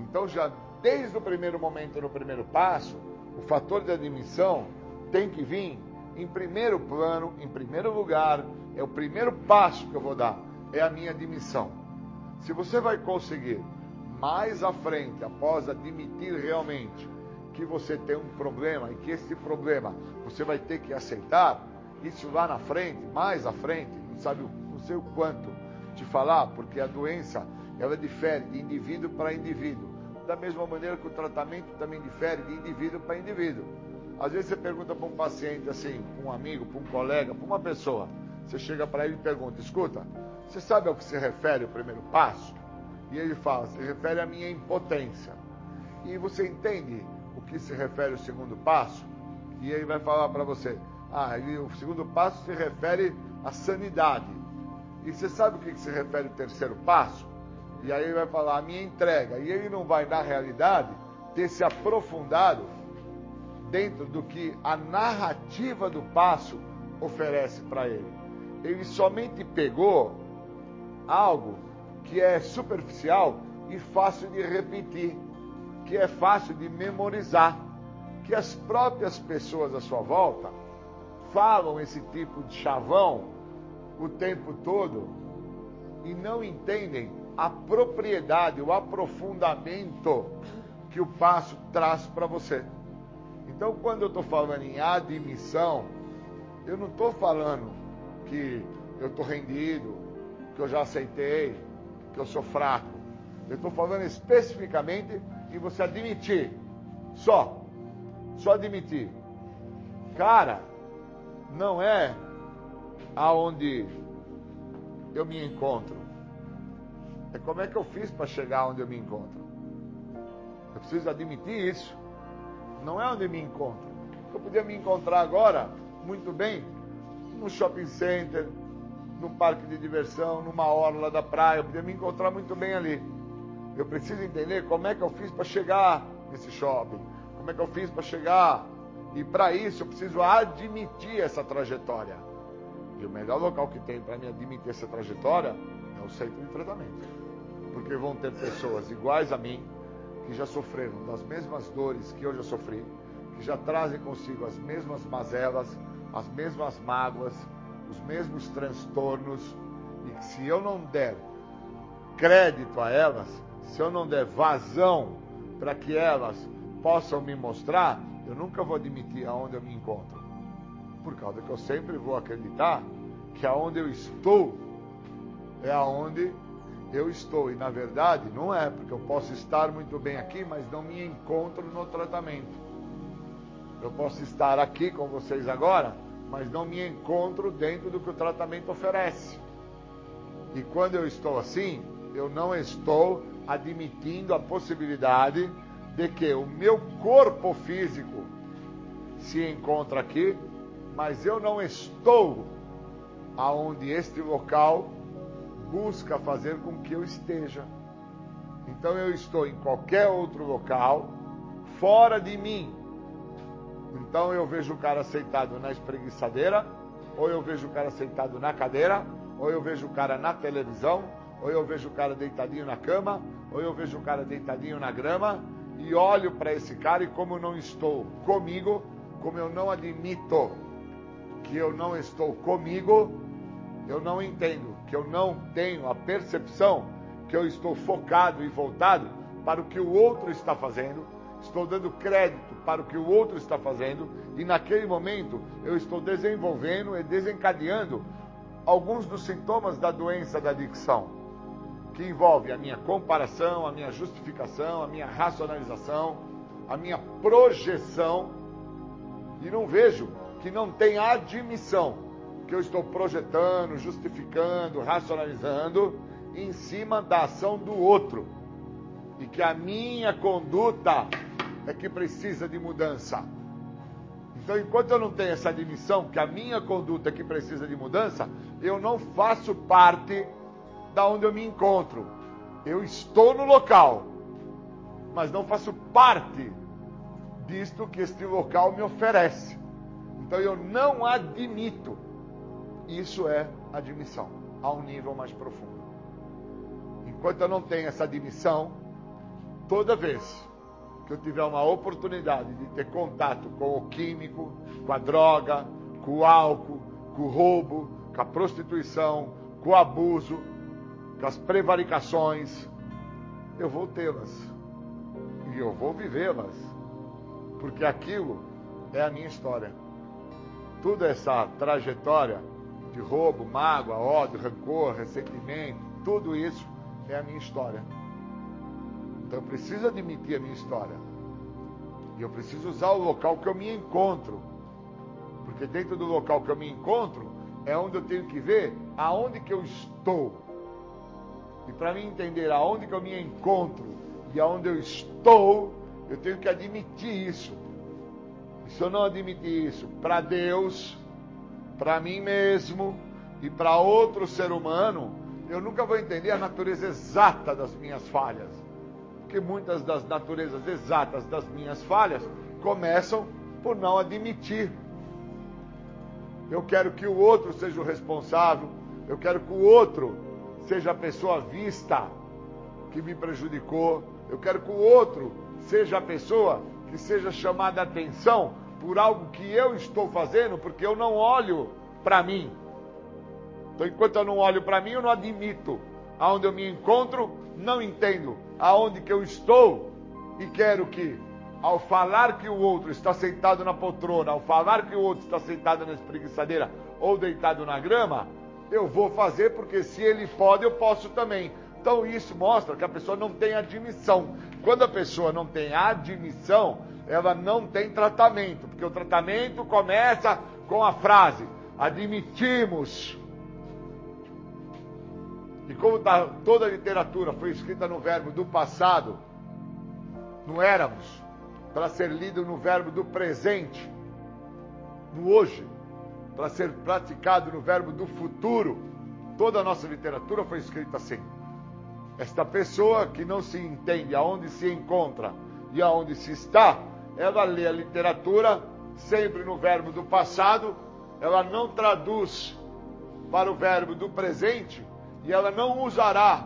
Então, já desde o primeiro momento, no primeiro passo, o fator de admissão tem que vir em primeiro plano, em primeiro lugar, é o primeiro passo que eu vou dar, é a minha admissão. Se você vai conseguir mais à frente, após admitir realmente que você tem um problema e que esse problema você vai ter que aceitar, isso lá na frente, mais à frente, não sabe, não sei o quanto te falar, porque a doença ela difere de indivíduo para indivíduo. Da mesma maneira que o tratamento também difere de indivíduo para indivíduo. Às vezes você pergunta para um paciente assim, para um amigo, para um colega, para uma pessoa, você chega para ele e pergunta: escuta, você sabe ao que se refere o primeiro passo? E ele fala: se refere à minha impotência. E você entende o que se refere o segundo passo? E ele vai falar para você: ah, o segundo passo se refere à sanidade. E você sabe o que se refere o terceiro passo? E aí ele vai falar: a minha entrega. E ele não vai, na realidade, ter se aprofundado dentro do que a narrativa do passo oferece para ele. Ele somente pegou algo que é superficial e fácil de repetir, que é fácil de memorizar, que as próprias pessoas à sua volta falam esse tipo de chavão o tempo todo e não entendem a propriedade, o aprofundamento que o passo traz para você. Então, quando eu estou falando em admissão, eu não estou falando que eu estou rendido, que eu já aceitei, que eu sou fraco. Eu estou falando especificamente em você admitir. Só. Só admitir. Cara, não é aonde eu me encontro. É como é que eu fiz para chegar onde eu me encontro. Eu preciso admitir isso. Não é onde eu me encontro. Eu podia me encontrar agora, muito bem, no shopping center, no parque de diversão, numa orla da praia. Eu podia me encontrar muito bem ali. Eu preciso entender como é que eu fiz para chegar nesse shopping. Como é que eu fiz para chegar. E para isso eu preciso admitir essa trajetória. E o melhor local que tem para me admitir essa trajetória é o centro de tratamento. Porque vão ter pessoas iguais a mim, que já sofreram das mesmas dores que eu já sofri, que já trazem consigo as mesmas mazelas, as mesmas mágoas, os mesmos transtornos, e que se eu não der crédito a elas, se eu não der vazão para que elas possam me mostrar, eu nunca vou admitir aonde eu me encontro por causa que eu sempre vou acreditar que aonde eu estou é aonde eu estou. E na verdade não é, porque eu posso estar muito bem aqui, mas não me encontro no tratamento. Eu posso estar aqui com vocês agora, mas não me encontro dentro do que o tratamento oferece. E quando eu estou assim, eu não estou admitindo a possibilidade de que o meu corpo físico se encontra aqui, mas eu não estou aonde este local busca fazer com que eu esteja. Então eu estou em qualquer outro local, fora de mim. Então eu vejo o cara sentado na espreguiçadeira, ou eu vejo o cara sentado na cadeira, ou eu vejo o cara na televisão, ou eu vejo o cara deitadinho na cama, ou eu vejo o cara deitadinho na grama, e olho para esse cara e como eu não estou comigo, como eu não admito que eu não estou comigo, eu não entendo, que eu não tenho a percepção que eu estou focado e voltado para o que o outro está fazendo, estou dando crédito para o que o outro está fazendo, e naquele momento eu estou desenvolvendo e desencadeando alguns dos sintomas da doença da adicção, que envolve a minha comparação, a minha justificação, a minha racionalização, a minha projeção, e não vejo que não tem admissão que eu estou projetando, justificando, racionalizando em cima da ação do outro. E que a minha conduta é que precisa de mudança. Então, enquanto eu não tenho essa admissão que a minha conduta é que precisa de mudança, eu não faço parte da onde eu me encontro. Eu estou no local, mas não faço parte disto que este local me oferece. Então eu não admito. Isso é admissão a um nível mais profundo. Enquanto eu não tenho essa admissão, toda vez que eu tiver uma oportunidade de ter contato com o químico, com a droga, com o álcool, com o roubo, com a prostituição, com o abuso, com as prevaricações, eu vou tê-las. E eu vou vivê-las. Porque aquilo é a minha história toda essa trajetória de roubo, mágoa, ódio, rancor, ressentimento, tudo isso é a minha história. Então eu preciso admitir a minha história. E eu preciso usar o local que eu me encontro. Porque dentro do local que eu me encontro é onde eu tenho que ver aonde que eu estou. E para mim entender aonde que eu me encontro e aonde eu estou, eu tenho que admitir isso. E se eu não admitir isso para Deus, para mim mesmo e para outro ser humano, eu nunca vou entender a natureza exata das minhas falhas. Porque muitas das naturezas exatas das minhas falhas começam por não admitir. Eu quero que o outro seja o responsável, eu quero que o outro seja a pessoa vista que me prejudicou, eu quero que o outro seja a pessoa que seja chamada atenção por algo que eu estou fazendo, porque eu não olho para mim. Então, enquanto eu não olho para mim, eu não admito aonde eu me encontro, não entendo aonde que eu estou e quero que ao falar que o outro está sentado na poltrona, ao falar que o outro está sentado na espreguiçadeira ou deitado na grama, eu vou fazer porque se ele pode, eu posso também. Então isso mostra que a pessoa não tem admissão. Quando a pessoa não tem admissão, ela não tem tratamento, porque o tratamento começa com a frase: admitimos. E como tá, toda a literatura foi escrita no verbo do passado, no éramos, para ser lido no verbo do presente, no hoje, para ser praticado no verbo do futuro. Toda a nossa literatura foi escrita assim. Esta pessoa que não se entende aonde se encontra e aonde se está, ela lê a literatura sempre no verbo do passado, ela não traduz para o verbo do presente e ela não usará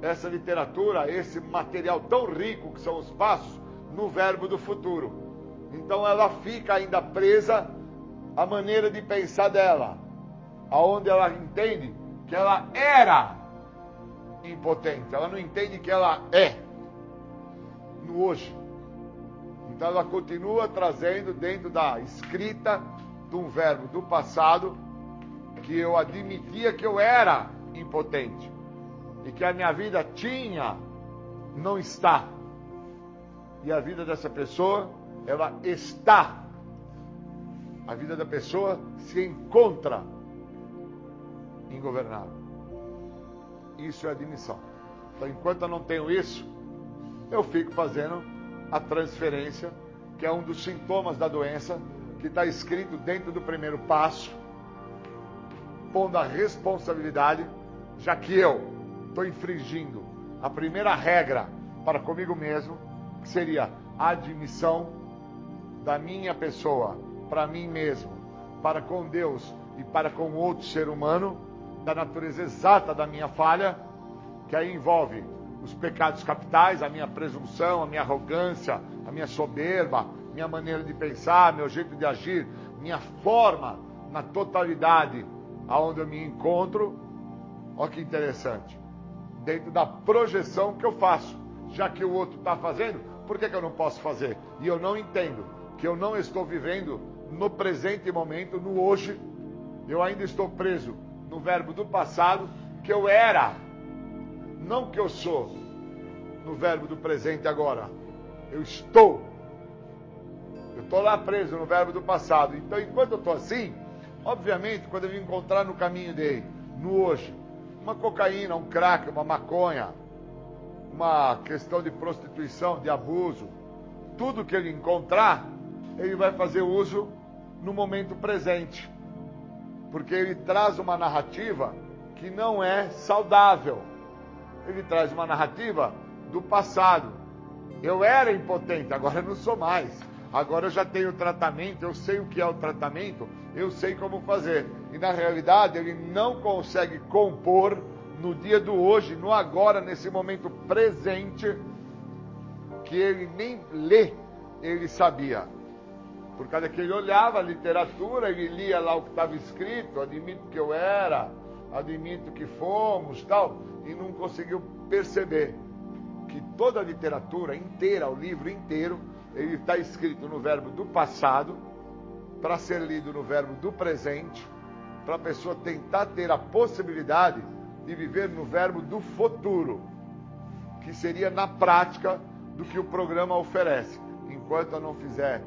essa literatura, esse material tão rico que são os passos, no verbo do futuro. Então ela fica ainda presa à maneira de pensar dela, aonde ela entende que ela era impotente, ela não entende que ela é no hoje. Então ela continua trazendo dentro da escrita de um verbo do passado que eu admitia que eu era impotente e que a minha vida tinha, não está. E a vida dessa pessoa, ela está. A vida da pessoa se encontra ingovernável. Isso é admissão. Então, enquanto eu não tenho isso, eu fico fazendo a transferência, que é um dos sintomas da doença, que está escrito dentro do primeiro passo, pondo a responsabilidade, já que eu estou infringindo a primeira regra para comigo mesmo, que seria a admissão da minha pessoa para mim mesmo, para com Deus e para com outro ser humano, da natureza exata da minha falha, que aí envolve os pecados capitais, a minha presunção, a minha arrogância, a minha soberba, minha maneira de pensar, meu jeito de agir, minha forma na totalidade aonde eu me encontro. Olha que interessante. Dentro da projeção que eu faço. Já que o outro está fazendo, por que, que eu não posso fazer? E eu não entendo que eu não estou vivendo no presente momento, no hoje. Eu ainda estou preso no verbo do passado, que eu era não que eu sou, no verbo do presente agora. Eu estou. Eu estou lá preso no verbo do passado. Então, enquanto eu estou assim, obviamente, quando eu me encontrar no caminho dele, no hoje, uma cocaína, um crack, uma maconha, uma questão de prostituição, de abuso, tudo que ele encontrar, ele vai fazer uso no momento presente. Porque ele traz uma narrativa que não é saudável ele traz uma narrativa do passado. Eu era impotente, agora eu não sou mais. Agora eu já tenho tratamento, eu sei o que é o tratamento, eu sei como fazer. E na realidade ele não consegue compor no dia do hoje, no agora, nesse momento presente, que ele nem lê, ele sabia. Por causa que ele olhava a literatura, ele lia lá o que estava escrito, admito que eu era, admito que fomos, tal e não conseguiu perceber que toda a literatura inteira, o livro inteiro, ele está escrito no verbo do passado, para ser lido no verbo do presente, para a pessoa tentar ter a possibilidade de viver no verbo do futuro, que seria na prática do que o programa oferece. Enquanto eu não fizer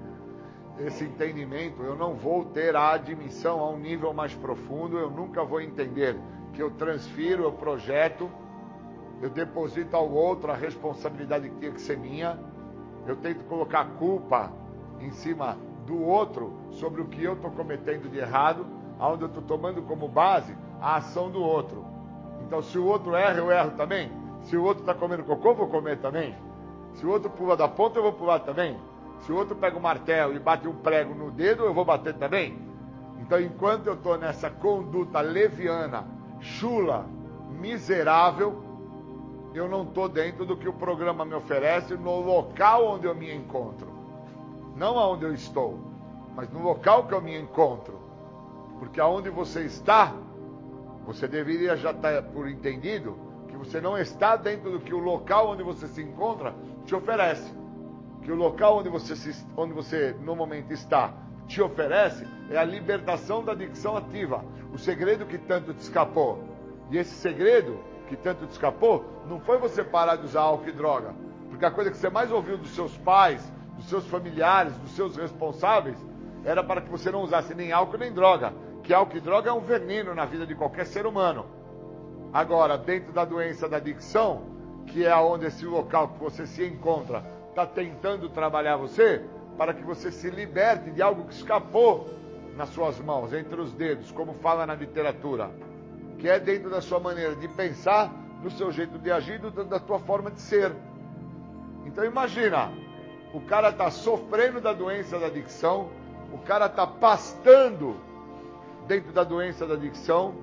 esse entendimento, eu não vou ter a admissão a um nível mais profundo, eu nunca vou entender que eu transfiro, eu projeto, eu deposito ao outro a responsabilidade que tinha que ser minha, eu tento colocar a culpa em cima do outro sobre o que eu estou cometendo de errado, aonde eu estou tomando como base a ação do outro. Então, se o outro erra, eu erro também. Se o outro está comendo cocô, eu vou comer também. Se o outro pula da ponta, eu vou pular também. Se o outro pega um martelo e bate um prego no dedo, eu vou bater também. Então, enquanto eu estou nessa conduta leviana, chula, miserável, eu não estou dentro do que o programa me oferece no local onde eu me encontro. Não aonde eu estou, mas no local que eu me encontro. Porque aonde você está Você deveria já estar por entendido que você não está dentro do que o local onde você se encontra te oferece. Que o local onde você, se, onde você no momento está te oferece é a libertação da adicção ativa. O segredo que tanto te escapou. E esse segredo que tanto te escapou não foi você parar de usar álcool e droga. Porque a coisa que você mais ouviu dos seus pais, dos seus familiares, dos seus responsáveis, era para que você não usasse nem álcool nem droga. Que álcool e droga é um veneno na vida de qualquer ser humano. Agora, dentro da doença da adicção, que é onde esse local que você se encontra está tentando trabalhar você, para que você se liberte de algo que escapou nas suas mãos, entre os dedos, como fala na literatura, que é dentro da sua maneira de pensar, no seu jeito de agir, da tua forma de ser. Então imagina, o cara está sofrendo da doença da adicção, o cara está pastando dentro da doença da adicção,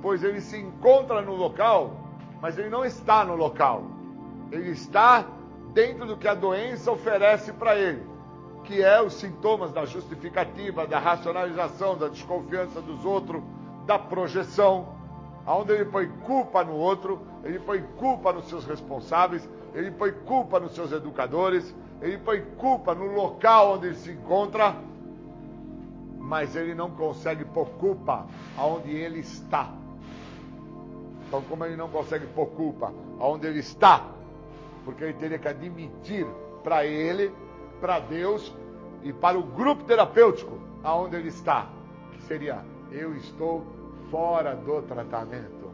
pois ele se encontra no local, mas ele não está no local. Ele está dentro do que a doença oferece para ele, que é os sintomas da justificativa, da racionalização, da desconfiança dos outros, da projeção, aonde ele põe culpa no outro, ele põe culpa nos seus responsáveis, ele põe culpa nos seus educadores, ele põe culpa no local onde ele se encontra, mas ele não consegue pôr culpa aonde ele está. Então, como ele não consegue pôr culpa aonde ele está, porque ele teria que admitir para ele, para Deus e para o grupo terapêutico aonde ele está, que seria eu estou fora do tratamento.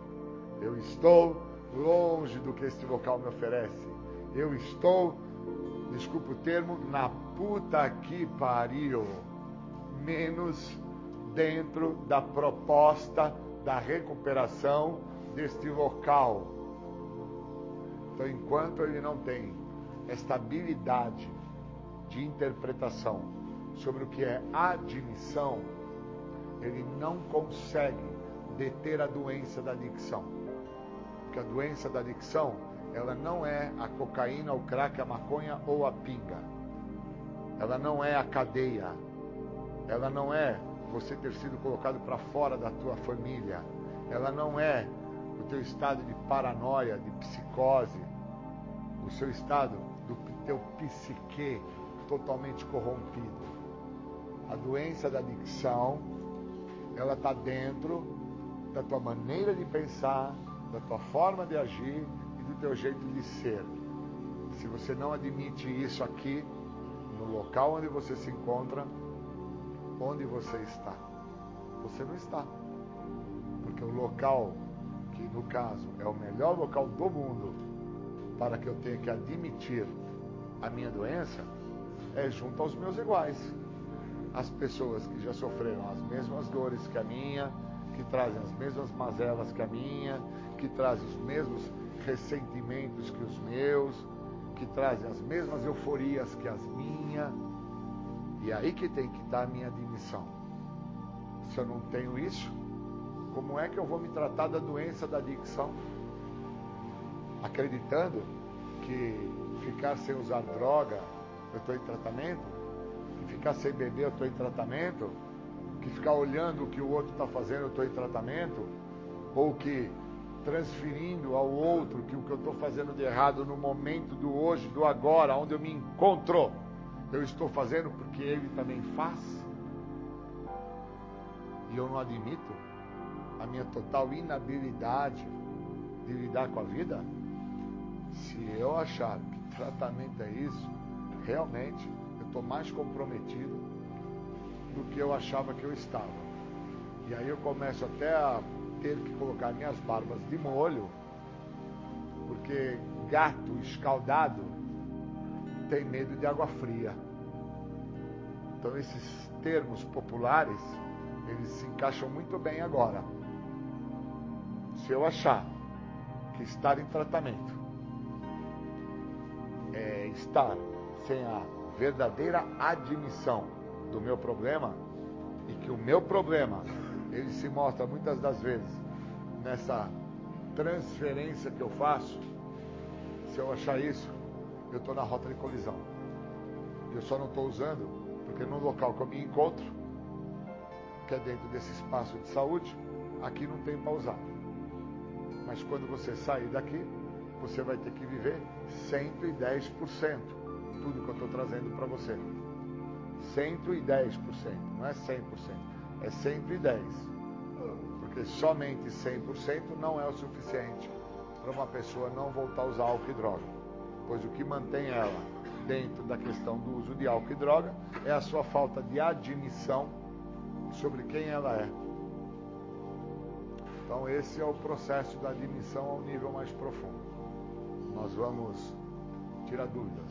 Eu estou longe do que este local me oferece. Eu estou, desculpa o termo, na puta que pariu. Menos dentro da proposta da recuperação deste local. Então, enquanto ele não tem estabilidade de interpretação sobre o que é admissão, ele não consegue deter a doença da adicção. Porque a doença da adicção, ela não é a cocaína, o crack, a maconha ou a pinga. Ela não é a cadeia. Ela não é você ter sido colocado para fora da tua família. Ela não é o teu estado de paranoia, de psicose, o seu estado do teu psique totalmente corrompido. A doença da adicção, ela está dentro da tua maneira de pensar, da tua forma de agir e do teu jeito de ser. Se você não admite isso aqui, no local onde você se encontra, onde você está? Você não está. Porque o local, que no caso é o melhor local do mundo para que eu tenha que admitir a minha doença, é junto aos meus iguais. As pessoas que já sofreram as mesmas dores que a minha, que trazem as mesmas mazelas que a minha, que trazem os mesmos ressentimentos que os meus, que trazem as mesmas euforias que as minhas. E aí que tem que estar a minha admissão. Se eu não tenho isso, como é que eu vou me tratar da doença da adicção? Acreditando que ficar sem usar droga, eu estou em tratamento? Que ficar sem beber, eu estou em tratamento? que ficar olhando o que o outro está fazendo, eu estou em tratamento, ou que transferindo ao outro que o que eu estou fazendo de errado no momento do hoje, do agora, onde eu me encontro, eu estou fazendo porque ele também faz. E eu não admito a minha total inabilidade de lidar com a vida. Se eu achar que tratamento é isso, realmente eu estou mais comprometido do que eu achava que eu estava. E aí eu começo até a ter que colocar minhas barbas de molho, porque gato escaldado tem medo de água fria. Então esses termos populares, eles se encaixam muito bem agora. Se eu achar que estar em tratamento é estar sem a verdadeira admissão do meu problema e que o meu problema ele se mostra muitas das vezes nessa transferência que eu faço. Se eu achar isso, eu estou na rota de colisão. Eu só não estou usando porque no local que eu me encontro, que é dentro desse espaço de saúde, aqui não tem para usar. Mas quando você sair daqui, você vai ter que viver 110%. Tudo que eu estou trazendo para você. 110%, não é 100%, é 110%. Porque somente 100% não é o suficiente para uma pessoa não voltar a usar álcool e droga. Pois o que mantém ela dentro da questão do uso de álcool e droga é a sua falta de admissão sobre quem ela é. Então esse é o processo da admissão ao nível mais profundo. Nós vamos tirar dúvidas.